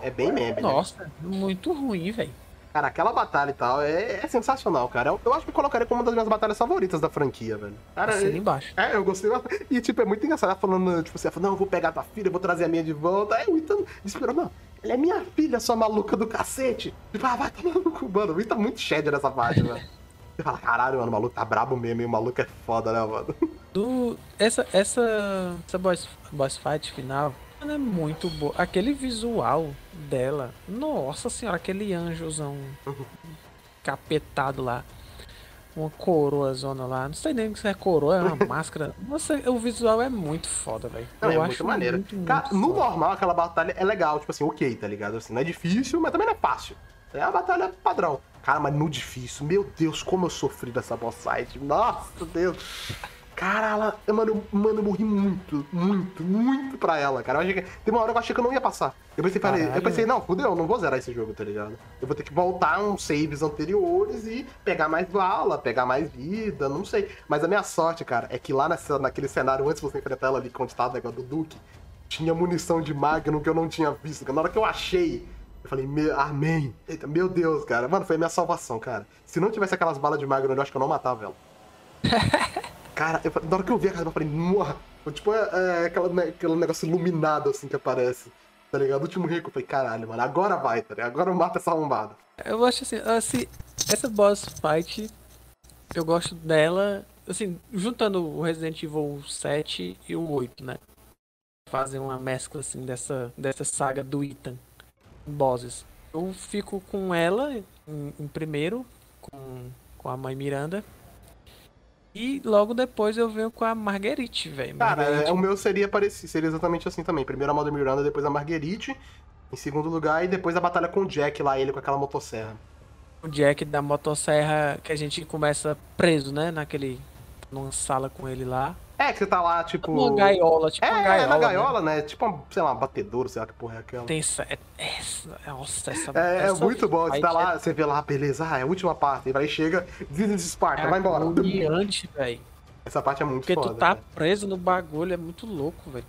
É bem meme. Nossa, né? muito ruim, velho. Cara, aquela batalha e tal é, é sensacional, cara. Eu, eu, acho que eu colocaria como uma das minhas batalhas favoritas da franquia, velho. Cara, assim embaixo. É, eu gostei. E, tipo, é muito engraçado. Ela falando, tipo, você assim, não, eu vou pegar tua filha, eu vou trazer a minha de volta. Aí o Ethan esperou, não, ela é minha filha, sua maluca do cacete. Tipo, ah, vai tomar no cu, mano. Tá muito shed nessa parte, velho. Você fala, caralho, mano, o maluco tá brabo mesmo, e o maluco é foda, né, mano? Do, essa, essa, essa boss, boss fight final, ela é muito boa. Aquele visual dela, nossa senhora, aquele anjozão capetado lá. Uma coroa zona lá. Não sei nem se é coroa, é uma máscara. Nossa, o visual é muito foda, velho. Eu é acho muito maneiro. Muito, muito Cara, no normal, aquela batalha é legal, tipo assim, ok, tá ligado? Assim, não é difícil, mas também não é fácil. É a batalha padrão. Cara, mas no difícil, meu Deus, como eu sofri dessa boss fight. Nossa, Deus. Cara, ela. Mano, mano, eu morri muito, muito, muito pra ela, cara. Eu achei que, tem uma hora que eu achei que eu não ia passar. Eu pensei, falei, eu pensei, não, fudeu, eu não vou zerar esse jogo, tá ligado? Eu vou ter que voltar uns saves anteriores e pegar mais bala, pegar mais vida, não sei. Mas a minha sorte, cara, é que lá nessa, naquele cenário, antes de você enfrentar ela ali, onde tava o negócio do Duke, tinha munição de Magnum que eu não tinha visto. Na hora que eu achei, eu falei, meu, amém. Eita, meu Deus, cara. Mano, foi a minha salvação, cara. Se não tivesse aquelas balas de Magnum, eu acho que eu não matava ela. Cara, eu, na hora que eu vi a casa, eu falei, Mua! Tipo, é, é aquela, né, aquele negócio iluminado assim que aparece. Tá ligado? O último rico, eu falei, caralho, mano, agora vai, tá ligado? Agora eu mato essa arrombada. Eu acho assim, assim, essa boss fight, eu gosto dela, assim, juntando o Resident Evil 7 e o 8, né? Fazem uma mescla, assim, dessa, dessa saga do Ethan, bosses. Eu fico com ela em, em primeiro, com, com a mãe Miranda, e logo depois eu venho com a Marguerite, velho. Cara, é, o meu seria parecido, seria exatamente assim também. Primeiro a Mother Miranda, depois a Marguerite. Em segundo lugar, e depois a batalha com o Jack lá, ele com aquela motosserra. O Jack da motosserra que a gente começa preso, né? Naquele. numa sala com ele lá. É, que você tá lá, tipo. Uma gaiola, tipo é, uma gaiola. é na né? gaiola, né? Tipo, uma, sei lá, uma batedouro, sei lá que porra é aquela. Tem essa. é- Essa. Nossa, essa. É, é essa muito bom. Você tá lá, é você vê lá, beleza, ah, é a última parte. Aí chega, This is Sparta, vai embora. agoniante, velho. Essa parte é muito Porque foda. tu tá né? preso no bagulho, é muito louco, velho.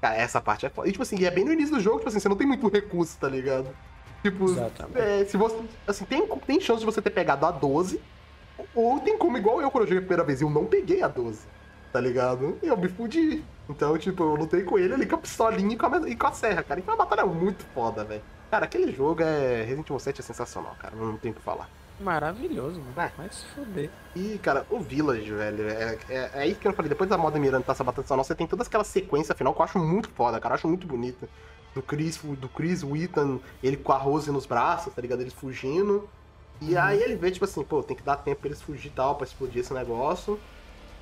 Cara, essa parte é foda. E tipo assim, é bem no início do jogo, tipo assim, você não tem muito recurso, tá ligado? Tipo, Exatamente. é, se você. Assim, tem, tem chance de você ter pegado a 12, ou tem como, igual eu quando eu joguei a primeira vez, eu não peguei a 12, tá ligado? E eu me fudi. Então, tipo, eu lutei com ele ali com a pistolinha e com a, e com a serra, cara. E foi uma batalha muito foda, velho. Cara, aquele jogo é. Resident Evil 7 é sensacional, cara. Não tem o que falar. Maravilhoso, mano. É. Vai se foder. E, cara, o Village, velho, é, é, é isso que eu falei. Depois da moda Miranda tá essa batalha sonora, você tem toda aquela sequência final que eu acho muito foda, cara. Eu acho muito bonita. Do Chris, do Chris, Ethan, ele com a Rose nos braços, tá ligado? Eles fugindo. E aí ele vê, tipo assim, pô, tem que dar tempo pra eles fugir e tal, pra explodir esse negócio.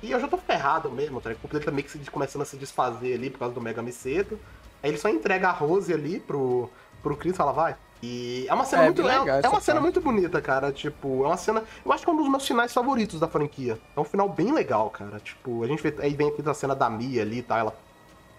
E eu já tô ferrado mesmo, tá dele tá meio que se- começando a se desfazer ali por causa do Mega Miseto. Aí ele só entrega a Rose ali pro, pro Chris e fala, vai. E é uma cena É, muito. É, legal é essa uma cena parte. muito bonita, cara. Tipo, é uma cena. Eu acho que é um dos meus finais favoritos da franquia. É um final bem legal, cara. Tipo, a gente vê. Aí vem aqui a cena da Mia ali e tal, ela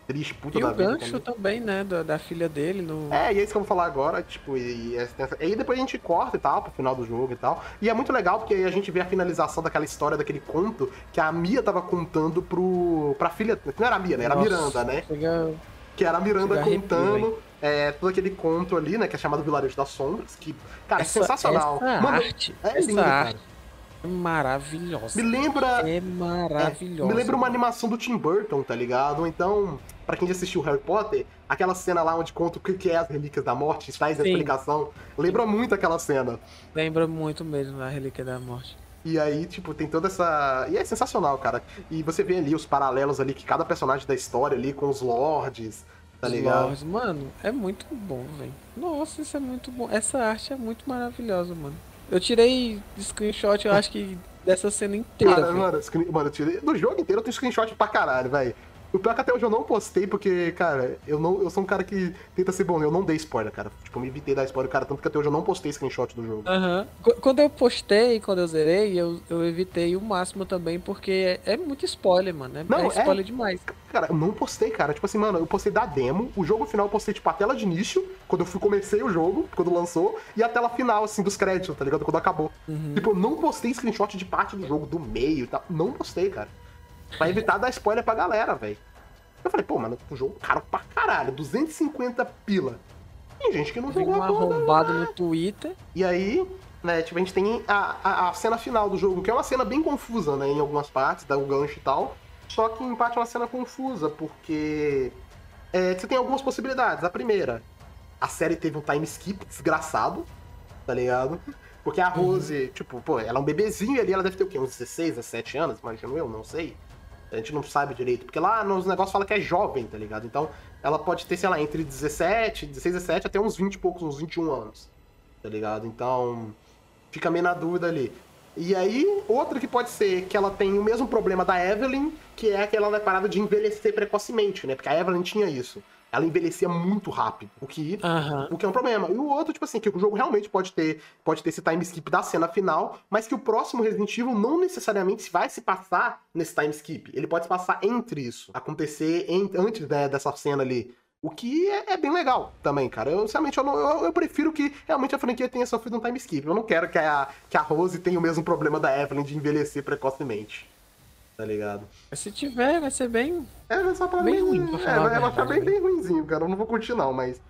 triste, puta E da o vida. gancho também. né? Da, da filha dele no. É, e é isso que eu vou falar agora, tipo, e, e essa- aí depois a gente corta e tal, pro final do jogo e tal. E é muito legal porque aí a gente vê a finalização daquela história, daquele conto que a Mia tava contando pro. pra filha. Não era a Mia, né? Era a Miranda, né? chega- Que era a Miranda Chega arrepio, contando é, todo aquele conto ali, né? Que é chamado Vilarejo das Sombras, que, cara, essa, é sensacional. Essa Mano, arte, é essa lindo, cara. arte é maravilhosa. Me lembra. É É, maravilhosa. me lembra uma animação do Tim Burton, tá ligado? Então, pra quem já assistiu Harry Potter, aquela cena lá onde conta o que é as Relíquias da Morte, traz a explicação, lembra muito aquela cena. Lembra muito mesmo da Relíquia da Morte. E aí, tipo, tem toda essa. E é sensacional, cara. E você vê ali os paralelos ali que cada personagem da história ali com os lords, tá Os ligado? Lords, Mano, é muito bom, velho. Nossa, isso é muito bom. Essa arte é muito maravilhosa, mano. Eu tirei screenshot, eu acho que dessa cena inteira. Cara, mano, screen- mano, eu tirei- do jogo inteiro eu tenho screenshot pra caralho, velho. O pior é que até hoje eu não postei, porque, cara, eu não eu sou um cara que tenta ser bom, eu não dei spoiler, cara. Tipo, eu me evitei dar spoiler, cara, tanto que até hoje eu não postei screenshot do jogo. Aham. Qu- Quando eu postei, quando eu zerei, eu, eu evitei o máximo também, porque é, é muito spoiler, mano. É, Não, é é. spoiler demais. Cara, eu não postei, cara. Tipo assim, mano, eu postei da demo, o jogo final eu postei, tipo, a tela de início, quando eu fui, comecei o jogo, quando lançou, e a tela final, assim, dos créditos, tá ligado? Quando acabou. Uhum. Tipo, eu não postei screenshot de parte do jogo, do meio e tal. Não postei, cara. Pra evitar dar spoiler pra galera, velho. Eu falei, pô, mano, o jogo caro pra caralho, 250 pila. Tem gente que não Tem jogou um arrombado no Twitter. E aí, né, tipo, a gente tem a, a, a cena final do jogo, que é uma cena bem confusa, né, em algumas partes, dá o gancho e tal. Só que em parte é uma cena confusa, porque é, você tem algumas possibilidades. A primeira, a série teve um time skip desgraçado, tá ligado? Porque a Rose, tipo, pô, ela é um bebezinho e ali ela deve ter o quê? Uns 16, 17 anos, imagino eu, não sei. A gente não sabe direito, porque lá nos negócios fala que é jovem, tá ligado? Então, ela pode ter, sei lá, entre 17, 16, 17 até uns 20 e poucos, uns 21 anos, tá ligado? Então, fica meio na dúvida ali. E aí, outra que pode ser que ela tem o mesmo problema da Evelyn, que é aquela parada de envelhecer precocemente, né? Porque a Evelyn tinha isso. Ela envelhecia muito rápido, o que o que é um problema. E o outro, tipo assim, que o jogo realmente pode ter, pode ter esse time skip da cena final, mas que o próximo Resident Evil não necessariamente vai se passar nesse time skip. Ele pode se passar entre isso. Acontecer antes né, dessa cena ali. O que é, é bem legal também, cara. Eu, sinceramente, eu, não- eu- eu prefiro que realmente a franquia tenha sofrido um time skip. Eu não quero que a, que a Rose tenha o mesmo problema da Evelyn de envelhecer precocemente. Tá ligado? Mas Se tiver, vai ser bem. É, vai ser Bem ruim, pra É, falar vai achar bem, bem ruimzinho, cara. Eu não vou curtir, não, mas.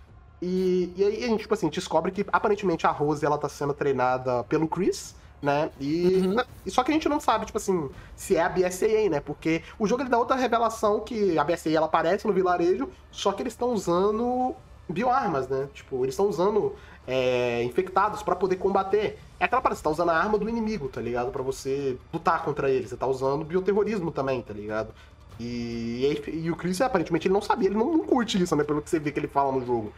E, e aí a gente, tipo assim, descobre que aparentemente a Rose ela tá sendo treinada pelo Chris, né? E, Uhum. só que a gente não sabe, tipo assim, se é a BSAA, né? Porque o jogo ele dá outra revelação que a BSAA ela aparece no vilarejo, só que eles estão usando bioarmas, né? Tipo, eles estão usando é, infectados pra poder combater. É aquela parada, você tá usando a arma do inimigo, tá ligado? Pra você lutar contra eles. Você tá usando bioterrorismo também, tá ligado? E, e, e o Chris, aparentemente, ele não sabia, ele não, não curte isso, né? Pelo que você vê que ele fala no jogo.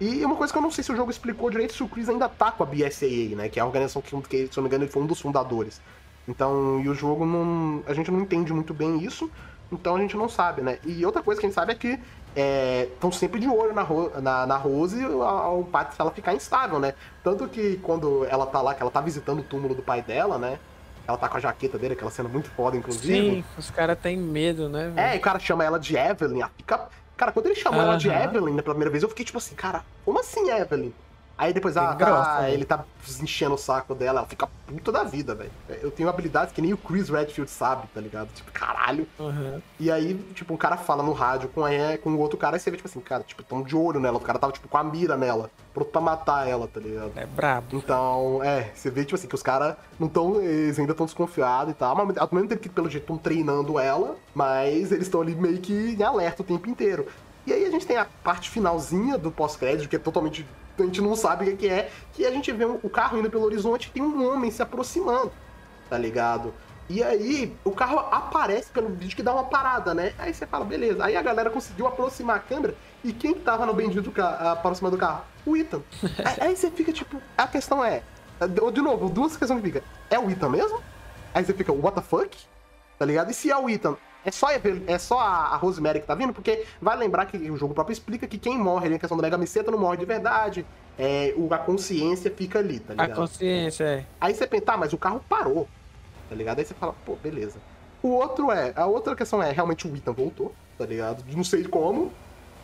E uma coisa que eu não sei se o jogo explicou direito se o Chris ainda tá com a BSAA, né? Que é a organização que, que, se eu não me engano, ele foi um dos fundadores. Então, e o jogo não. A gente não entende muito bem isso, então a gente não sabe, né? E outra coisa que a gente sabe é que estão sempre de olho na, Ro- na, na Rose ao pato ela ficar instável, né? Tanto que quando ela tá lá, que ela tá visitando o túmulo do pai dela, né? ela tá com a jaqueta dele, aquela cena muito foda, inclusive. Sim, os caras têm medo, né? velho? É, e o cara chama ela de Evelyn. Fica... Cara, quando ele chamou ela de. Evelyn na primeira vez, eu fiquei tipo assim, cara, como assim Evelyn? Aí depois, ah, tá, né? ele tá enchendo o saco dela, ela fica puta da vida, velho. Eu tenho habilidades que nem o Chris Redfield sabe, tá ligado? Tipo, caralho. Aham. E aí, tipo, um cara fala no rádio com, a, com o outro cara, e você vê, tipo assim, cara, tipo, tão de olho nela. O cara tava, tipo, com a mira nela, pronto pra matar ela, tá ligado? É brabo. Então, é, você vê, tipo assim, que os caras não estão. Eles ainda estão desconfiados e tal, mas ao mesmo tempo que, pelo jeito, estão treinando ela, mas eles estão ali meio que em alerta o tempo inteiro. E aí a gente tem a parte finalzinha do pós-crédito, que é totalmente. A gente não sabe o que é, que a gente vê o carro indo pelo horizonte e tem um homem se aproximando, tá ligado? E aí, o carro aparece pelo vídeo que dá uma parada, né? Aí você fala, beleza. Aí a galera conseguiu aproximar a câmera. E quem que tava no bendito carro, aproximando do carro? O Ethan. aí, aí você fica tipo. A questão é. De novo, duas questões que fica. É o Ethan mesmo? Aí você fica, what the fuck? Tá ligado? E se é o Ethan, é só, é só a a Rosemary que tá vindo? Porque vai lembrar que o jogo próprio explica que quem morre ali na questão do Mega Miceta não morre de verdade. É, a consciência fica ali, tá A ligado? consciência, é. Aí você pensa, tá, mas o carro parou, tá ligado? Aí você fala, pô, beleza. O outro é, a outra questão é, realmente o Ethan voltou, tá ligado? Não sei como.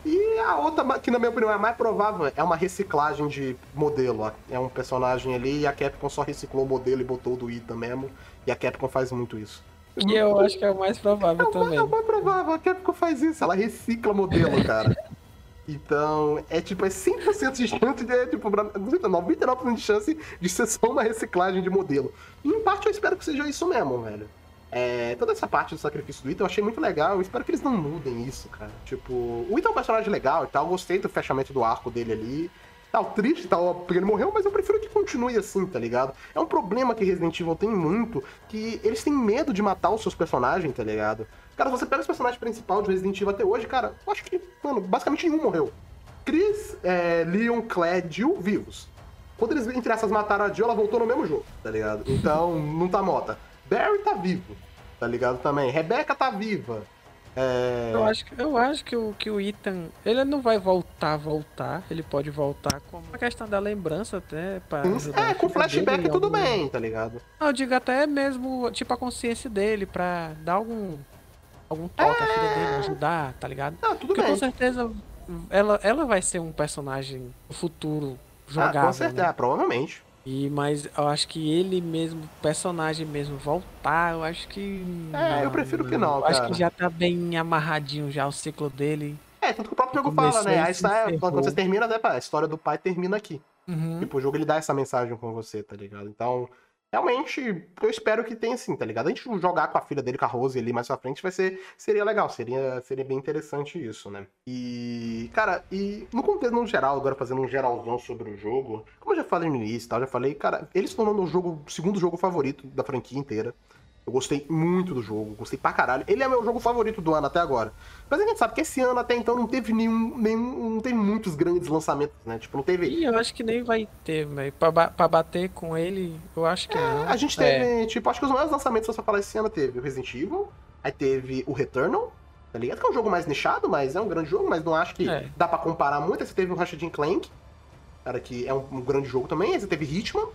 E a outra, que na minha opinião é a mais provável, é uma reciclagem de modelo. ó. É um personagem ali e a Capcom só reciclou o modelo e botou do Ethan mesmo. E a Capcom faz muito isso. Que eu acho que é o mais É provável mais, também. é o mais provável, a Capcom faz isso, ela recicla modelo, cara. Então, é tipo, é 100% de chance de, tipo, 99% de chance de ser só uma reciclagem de modelo. E em parte eu espero que seja isso mesmo, velho. É, toda essa parte do sacrifício do Ethan eu achei muito legal, eu espero que eles não mudem isso, cara. Tipo, o Ethan é um personagem legal e tal, eu gostei do fechamento do arco dele ali. Tal, triste e tal, porque ele morreu, mas eu prefiro que continue assim, tá ligado? É um problema que Resident Evil tem muito, que eles têm medo de matar os seus personagens, tá ligado? Cara, você pega os personagens principais de Resident Evil até hoje, cara, eu acho que, mano, basicamente nenhum morreu. Chris, é, Leon, Claire, Jill, vivos. Quando eles, entre essas, mataram a Jill, ela voltou no mesmo jogo, tá ligado? Então, não tá morta. Barry tá vivo, tá ligado também. Rebecca tá viva. É... Eu acho, que- eu acho que o, que o Ethan, ele não vai voltar, voltar. Ele pode voltar com uma questão da lembrança até. Pra ajudar É, com flashback em tudo algum- bem, tá ligado? Não, eu digo até mesmo, tipo, a consciência dele, pra dar algum. algum toque à filha dele, ajudar, tá ligado? Ah, tudo Porque bem. com certeza ela, ela vai ser um personagem futuro Ah, jogável. com certeza, né? ah, provavelmente. E, mas eu acho que ele mesmo, personagem mesmo, voltar, eu acho que. É, eu prefiro que não, Eu Acho cara. que já tá bem amarradinho já o ciclo dele. É, tanto que o próprio jogo fala, né? e A se história, encerrou. quando você termina, né, a história do pai termina aqui. Uhum. Tipo, o jogo ele dá essa mensagem com você, tá ligado? Então, realmente, eu espero que tenha assim, tá ligado? A gente jogar com a filha dele, com a Rose ali mais pra frente, vai ser. Seria legal, seria, seria bem interessante isso, né? E. Cara, e no contexto no geral, agora fazendo um geralzão sobre o jogo, como eu já falei no início e tal, já falei, cara, ele se tornou o jogo, segundo jogo favorito da franquia inteira. Eu gostei muito do jogo, gostei pra caralho. Ele é meu jogo favorito do ano até agora. Mas a gente sabe que esse ano até então não teve nenhum. nenhum não teve muitos grandes lançamentos, né? Tipo, não teve. E eu acho que nem vai ter, velho. Pra, ba- pra bater com ele, eu acho que não. A gente É, teve, tipo, acho que os maiores lançamentos, se você falar esse ano, teve o Resident Evil, aí teve o Returnal, tá ligado? Que é um jogo mais nichado, mas é um grande jogo, mas não acho que É. dá pra comparar muito. Aí você teve o Ratchet Clank, cara, que é um, um grande jogo também. Aí você teve Hitman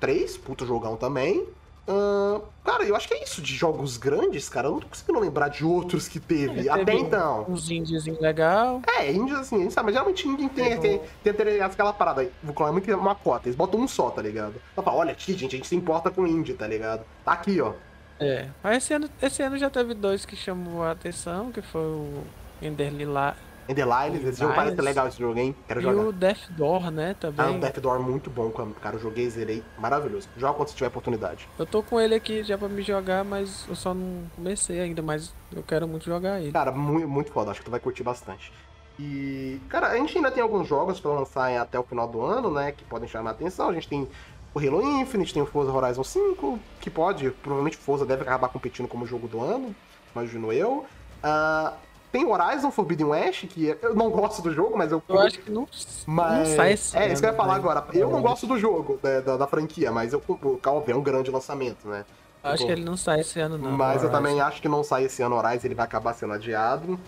3, puto jogão também. Ahn, cara, eu acho que é isso de jogos grandes, cara. Eu não tô conseguindo lembrar de outros que teve, É, até teve então. Uns indiezinhos legal. É, índios assim, a gente sabe, mas geralmente ninguém tem, tem, tem, tem aquela parada aí. Vou colocar muito uma cota, eles botam um só, tá ligado? Então fala, olha aqui, gente, a gente se importa com indie, tá ligado? Tá aqui, ó. É. Mas esse ano, esse ano já teve dois que chamou a atenção, que foi o Ender Lila Ender Lines, esse jogo parece legal esse jogo, hein? Quero e jogar. o Death Door, né, Ah, o também. Death Door muito bom, cara. Eu joguei, zerei. Maravilhoso. Joga quando você tiver oportunidade. Eu tô com ele aqui já pra me jogar, mas eu só não comecei ainda, mas eu quero muito jogar ele. Cara, muito, muito foda. Acho que tu vai curtir bastante. E, cara, a gente ainda tem alguns jogos pra lançar até o final do ano, né? Que podem chamar a atenção. A gente tem o Halo Infinite, tem o Forza Horizon 5, que pode, provavelmente Forza deve acabar competindo como jogo do ano, imagino eu. Ah, tem Horizon Forbidden West, que eu não gosto do jogo, mas eu. Eu acho que não, Mas, não sai esse é, isso que eu ia falar velho. agora. Eu não gosto do jogo, da, da, da franquia, mas eu, o Calve é um grande lançamento, né? Eu Acho que ele não sai esse ano, não. Mas eu também acho que não sai esse ano Horizon, ele vai acabar sendo adiado.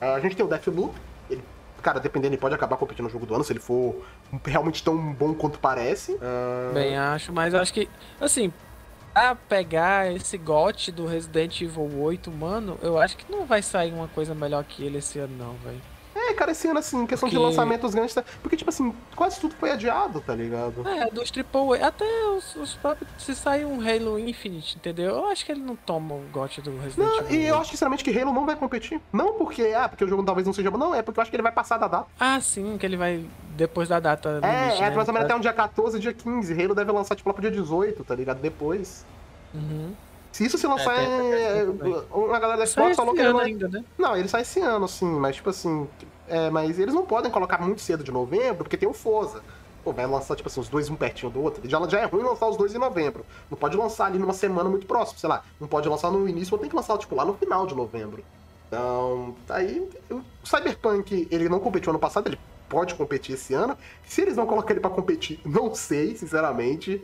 Ah, a gente tem o Deathloop, ele, cara, dependendo, ele pode acabar competindo no jogo do ano, se ele for realmente tão bom quanto parece. Ah, Bem, acho, mas eu acho que, assim, pra pegar esse gote do Resident Evil 8, mano, eu acho que não vai sair uma coisa melhor que ele esse ano, não, velho. É, cara, esse ano, assim, questão Porque- de lançamentos grandes. tá- Porque, tipo assim, quase tudo foi adiado, tá ligado? É, dos Triple A, até os, os próprios. Se sair um Halo Infinite, entendeu? Eu acho que ele não toma o gote do Resident Não, Evil. e eu 8. acho sinceramente que Halo não vai competir. Não porque, ah, porque o jogo talvez não seja bom. Não, é porque eu acho que ele vai passar da data. Ah, sim, que ele vai depois da data. É, limite, é né? mais ou menos até um dia 14, dia 15. Halo deve lançar, tipo, lá pro dia 18, tá ligado? Depois. Uhum. Se isso se lançar, É, é, também. uma galera da Xbox falou que ele não é... ainda, né? Não, ele sai esse ano, sim, mas tipo assim. É, mas eles não podem colocar muito cedo de novembro, porque tem o Forza. Pô, vai lançar, tipo assim, os dois um pertinho do outro. Já, já é ruim lançar os dois em novembro. Não pode lançar ali numa semana muito próxima, sei lá. Não pode lançar no início ou tem que lançar, tipo, lá no final de novembro. Então, aí, o Cyberpunk, ele não competiu ano passado, ele pode competir esse ano. Se eles não colocarem ele pra competir, não sei, sinceramente.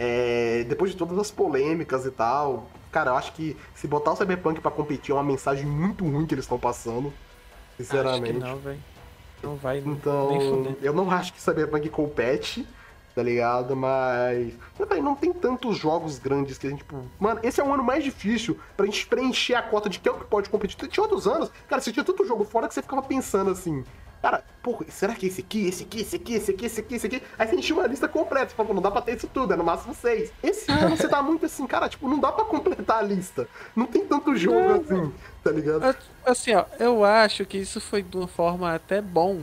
É, depois de todas as polêmicas e tal, cara, eu acho que se botar o Cyberpunk pra competir é uma mensagem muito ruim que eles estão passando. Acho Sinceramente. que não, velho. Não vai nem Então, fuder. eu não acho que Cyberpunk compete, tá ligado? Mas. Mas, véi, não tem tantos jogos grandes que a gente, tipo. Mano, esse é o ano mais difícil pra gente preencher a cota de quem é o que pode competir. Tinha outros anos, cara, você tinha tanto jogo fora que você ficava pensando assim. Cara, porra, será que esse aqui, esse aqui, esse aqui, esse aqui, esse aqui, esse aqui? Aí você enchia uma lista completa. Você falou, pô, não dá pra ter isso tudo, é no máximo seis. Esse ano você tá muito assim, cara, tipo, não dá pra completar a lista. Não tem tanto jogo Não, assim, tá ligado? Assim, ó, eu acho que isso foi de uma forma até bom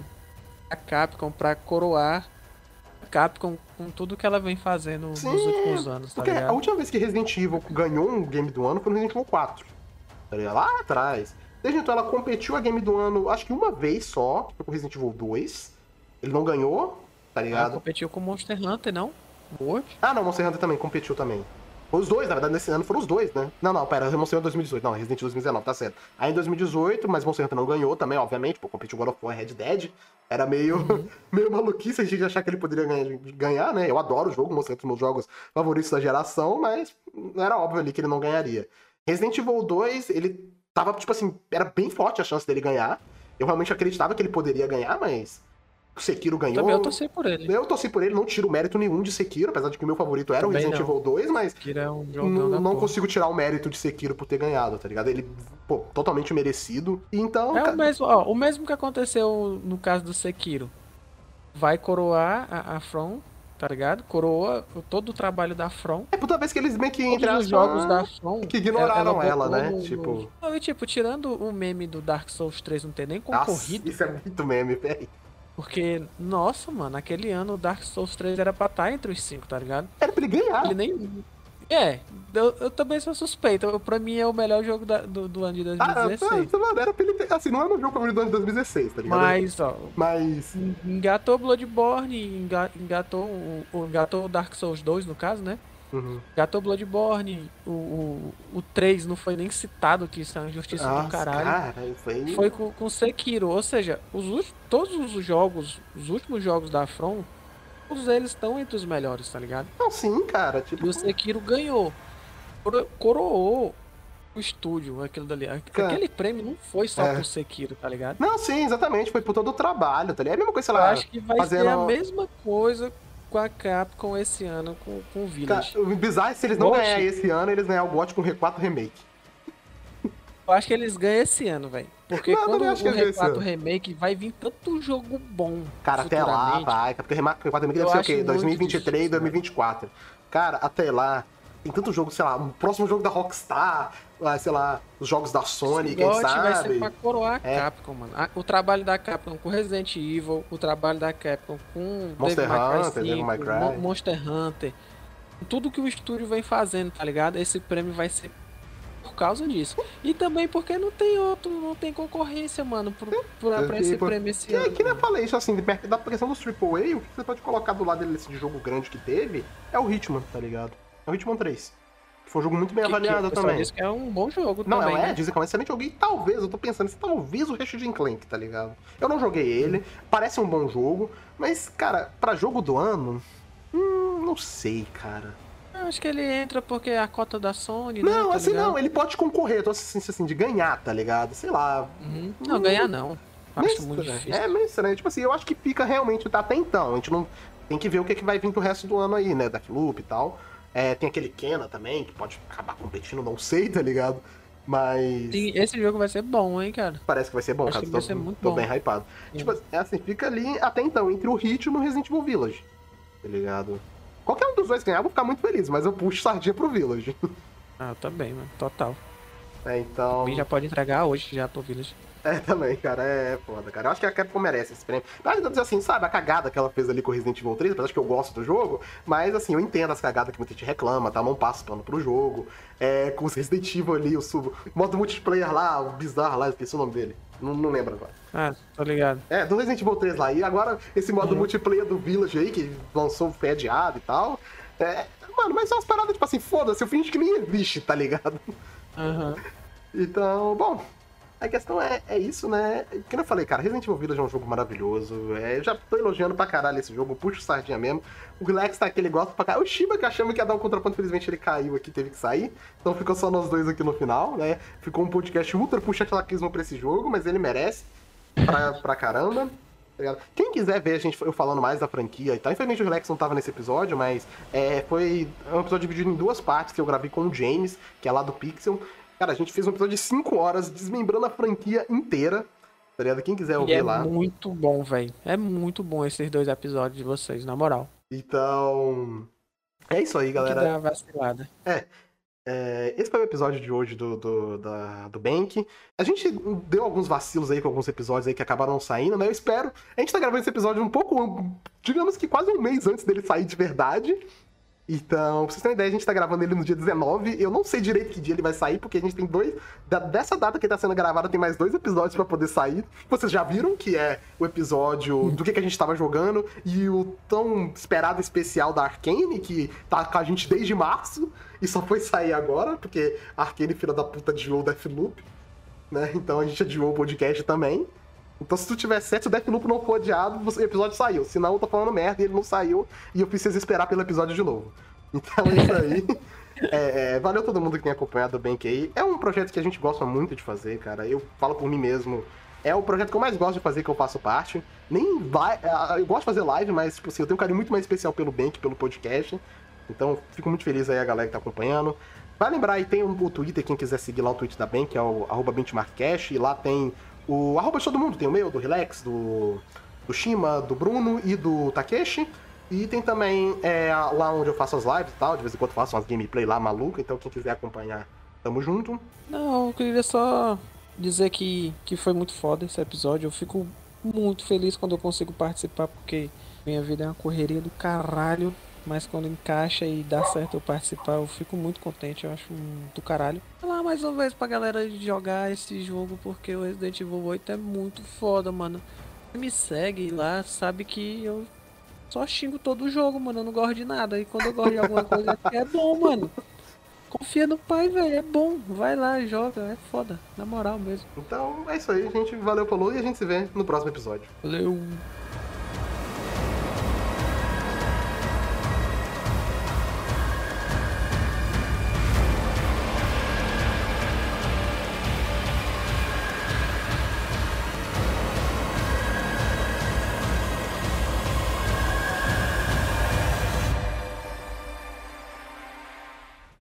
a Capcom pra coroar a Capcom com tudo que ela vem fazendo nos Sim, últimos anos, tá Porque a ligado? última vez que Resident Evil ganhou um game do ano foi no Resident Evil 4. Tá ligado? Lá atrás. Desde então ela competiu a game do ano, acho que uma vez só, com Resident Evil 2. Ele não ganhou, tá Ela ligado? competiu com Monster Hunter, não? World? Ah, não, Monster Hunter também competiu também. Foi os dois, na verdade, nesse ano foram os dois, né? Não, não, pera, Monster Hunter 2018. Não, Resident Evil 2019, tá certo. Aí em 2018, mas Monster Hunter não ganhou também, obviamente, pô, competiu God of War Red Dead. Era meio, meio maluquice a gente achar que ele poderia ganhar, ganhar, né? Eu adoro o jogo, Monster Hunter é um dos meus jogos favoritos da geração, mas era óbvio ali que ele não ganharia. Resident Evil 2, ele tava, tipo assim, era bem forte a chance dele ganhar. Eu realmente acreditava que ele poderia ganhar, mas o Sekiro ganhou. Também eu torci por ele. Eu torci por ele, não tiro mérito nenhum de Sekiro, apesar de que o meu favorito era o Também Resident não. Evil 2, mas é um não, não consigo tirar o mérito de Sekiro por ter ganhado, tá ligado? Ele, pô, totalmente merecido. Então, É ca- o mesmo, ó, o mesmo que aconteceu no caso do Sekiro. Vai coroar a, a From, tá ligado? Coroa todo o trabalho da From. é toda vez que eles meio que entre os jogos da From. que ignoraram ela, botou né? no- Tipo- Não, e tipo, tirando o meme do Dark Souls 3 não ter nem Nossa, concorrido. isso é muito meme, velho. Porque, nossa, mano, aquele ano o Dark Souls 3 era pra estar entre os 5, tá ligado? Era pra ele ganhar. Ele nem. É, eu, eu também sou suspeito. Pra mim é o melhor jogo da- do, do ano de Ah, 2016. tá, mano, era pra ele ter. Assim, não é meu jogo favorito do ano de 2016, tá ligado? Mas, ó, Mas. engatou Bloodborne, enga- engatou o, engatou Dark Souls 2, no caso, né? Uhum. Engatou Bloodborne, o, o, o 3 não foi nem citado, que isso é uma injustiça do Nossa, caralho. cara, foi. Foi com, com Sekiro, ou seja, os, todos os jogos, os últimos jogos da From, todos eles estão entre os melhores, tá ligado? Não, sim, cara. Tipo, E o Sekiro ganhou. Coro- Coroou o estúdio, aquilo dali. Cara, Aquele prêmio não foi só é. pro Sekiro, tá ligado? Não, sim, exatamente. Foi por todo o trabalho, tá ligado? É a mesma coisa, sei Eu lá. acho que vai fazendo- ser a mesma coisa com a Capcom esse ano com, com o Cara, Village. o bizarro é se eles não ganharem esse ano, eles ganhar o GOT com o R4 Remake. Eu acho que eles ganham esse ano, velho. Porque Não, quando o acho que eles ganham esse R4 ano. Remake vai vir tanto jogo bom. Cara, até lá, vai. Porque o R4 Remake deve ser o quê? muito 2023, difícil, 2024. Cara, até lá. Tem tanto jogo, sei lá, o próximo jogo da Rockstar, sei lá, os jogos da Sony, Esse quem GOT vai ser sabe. pra coroar a É. Capcom, mano. O trabalho da Capcom com Resident Evil, o trabalho da Capcom com Monster Devil Hunter, Devil May 5, Cry. Mo- Monster Hunter. Tudo que o estúdio vem fazendo, tá ligado? Esse prêmio vai ser causa disso. E também porque não tem outro, não tem concorrência, mano, por, por, pra esse Tipo, prêmio esse Que, ano. que nem falei isso assim, da questão dos AAA, o que você pode colocar do lado desse de jogo grande que teve é o Hitman, tá ligado? É o Hitman 3. Que foi um jogo muito bem Que- que avaliado pessoal também. diz que é um bom jogo Não, também, não é, né? dizem que é um excelente jogo. E talvez, eu tô pensando, talvez o Ratchet Clank, tá ligado? Eu não joguei ele, parece um bom jogo, mas, cara, pra jogo do ano, hum, não sei, cara. Acho que ele entra porque é a cota da Sony, né? Não, tá assim, ligado? não, ele pode concorrer, eu tô assim, assim, de ganhar, tá ligado? Sei lá. Uhum. Não, ganhar não. Acho muito estranho. difícil. É meio estranho. Tipo assim, eu acho que fica realmente até então. A gente não tem que ver o que, que vai vir pro resto do ano aí, né? Deathloop e tal. É, tem aquele Kena também, que pode acabar competindo, não sei, tá ligado? Mas. Sim, esse jogo vai ser bom, hein, cara. Parece que vai ser bom, Acho cara. que Tô, vai ser muito tô bom. bem hypado. Tipo, é assim, fica ali até então, entre o Ritmo e o Resident Evil Village. Tá ligado? Qualquer um dos dois ganhar, eu vou ficar muito feliz, mas eu puxo sardinha pro Village. Ah, eu também, mano. Total. É, então. Alguém já pode entregar hoje já pro Village. É, também, cara, é foda, cara. Eu acho que a Capcom merece esse prêmio. Mas, assim, sabe, a cagada que ela fez ali com o Resident Evil 3, apesar de que eu gosto do jogo, mas, assim, eu entendo as cagadas que muita gente reclama, tá? Não passo pano pro jogo. É, com os Resident Evil ali, o sub... modo multiplayer lá, o bizarro lá, esqueci o nome dele. Não, não lembro agora. Ah, tô ligado. É, do Resident Evil 3 lá. E agora, esse modo Uhum. multiplayer do Village aí, que lançou foi adiado e tal. É, mano, mas são umas paradas, tipo assim, foda-se, eu finge que nem existe, tá ligado? Aham. Então, bom, a questão é, é isso, né? Como eu falei, cara, Resident Evil Village é um jogo maravilhoso. É, eu já tô elogiando pra caralho esse jogo, puxo sardinha mesmo. O Relax tá aqui, ele gosta pra caralho. O Shiba, que achamos que ia dar um contraponto, infelizmente ele caiu aqui, teve que sair. Então ficou só nós dois aqui no final, né? Ficou um podcast ultra puxa-telaquismo pra esse jogo, mas ele merece pra, pra caramba. tá? Quem quiser ver a gente eu falando mais da franquia e tal, infelizmente o Relax não tava nesse episódio, mas é, foi um episódio dividido em duas partes que eu gravei com o James, que é lá do Pixel. Cara, a gente fez um episódio de 5 horas desmembrando a franquia inteira. Tá ligado? Quem quiser ouvir é lá. muito bom, velho. É muito bom esses dois episódios de vocês, na moral. Então. É isso aí, Que galera. dá uma vacilada. É, esse foi o episódio de hoje do, do, da- do Bank. A gente deu alguns vacilos aí com alguns episódios aí que acabaram saindo, né? Eu espero. A gente tá gravando esse episódio um pouco, digamos que quase um mês antes dele sair de verdade. Então, pra vocês terem ideia, a gente tá gravando ele no dia 19. Eu não sei direito que dia ele vai sair, porque a gente tem dois. dessa data que tá sendo gravada, tem mais dois episódios pra poder sair. Vocês já viram que é o episódio do que, que a gente tava jogando e o tão esperado especial da Arkane, que tá com a gente desde março e só foi sair agora, porque a Arkane, filha da puta, adiou o Deathloop. Né? Então a gente adiou o podcast também. Então, se tu tiver certo, se o Deathloop não for adiado, o episódio saiu. Senão, eu tô falando merda e ele não saiu e eu preciso esperar pelo episódio de novo. Então, é isso aí. É, é, valeu todo mundo que tem acompanhado o Bank aí. É um projeto que a gente gosta muito de fazer, cara. Eu falo por mim mesmo. É o projeto que eu mais gosto de fazer, que eu faço parte. Nem vai. é, Eu gosto de fazer live, mas, tipo assim, eu tenho um carinho muito mais especial pelo Bank, pelo podcast. Então, fico muito feliz aí a galera que tá acompanhando. Vai lembrar aí, tem o Twitter, quem quiser seguir lá o Twitter da Bank, é o arroba benchmarkcash, e lá tem o arroba todo mundo, tem o meu, do Relax, do, do Shima, do Bruno e do Takeshi. E tem também é, lá onde eu faço as lives e tal, de vez em quando faço umas gameplay lá maluca, então quem quiser acompanhar, tamo junto. Não, eu queria só dizer que, que foi muito foda esse episódio. Eu fico muito feliz quando eu consigo participar, porque minha vida é uma correria do caralho. Mas quando encaixa e dá certo eu participar, eu fico muito contente, eu acho um do caralho. Falar mais uma vez pra galera jogar esse jogo, porque o Resident Evil 8 é muito foda, mano. Quem me segue lá sabe que eu só xingo todo o jogo, mano. Eu não gosto de nada. E quando eu gosto de alguma coisa é é bom, mano. Confia no pai, velho. É bom. Vai lá, joga. É foda. Na moral mesmo. Então é isso aí, gente. Valeu, falou e a gente se vê no próximo episódio. Valeu.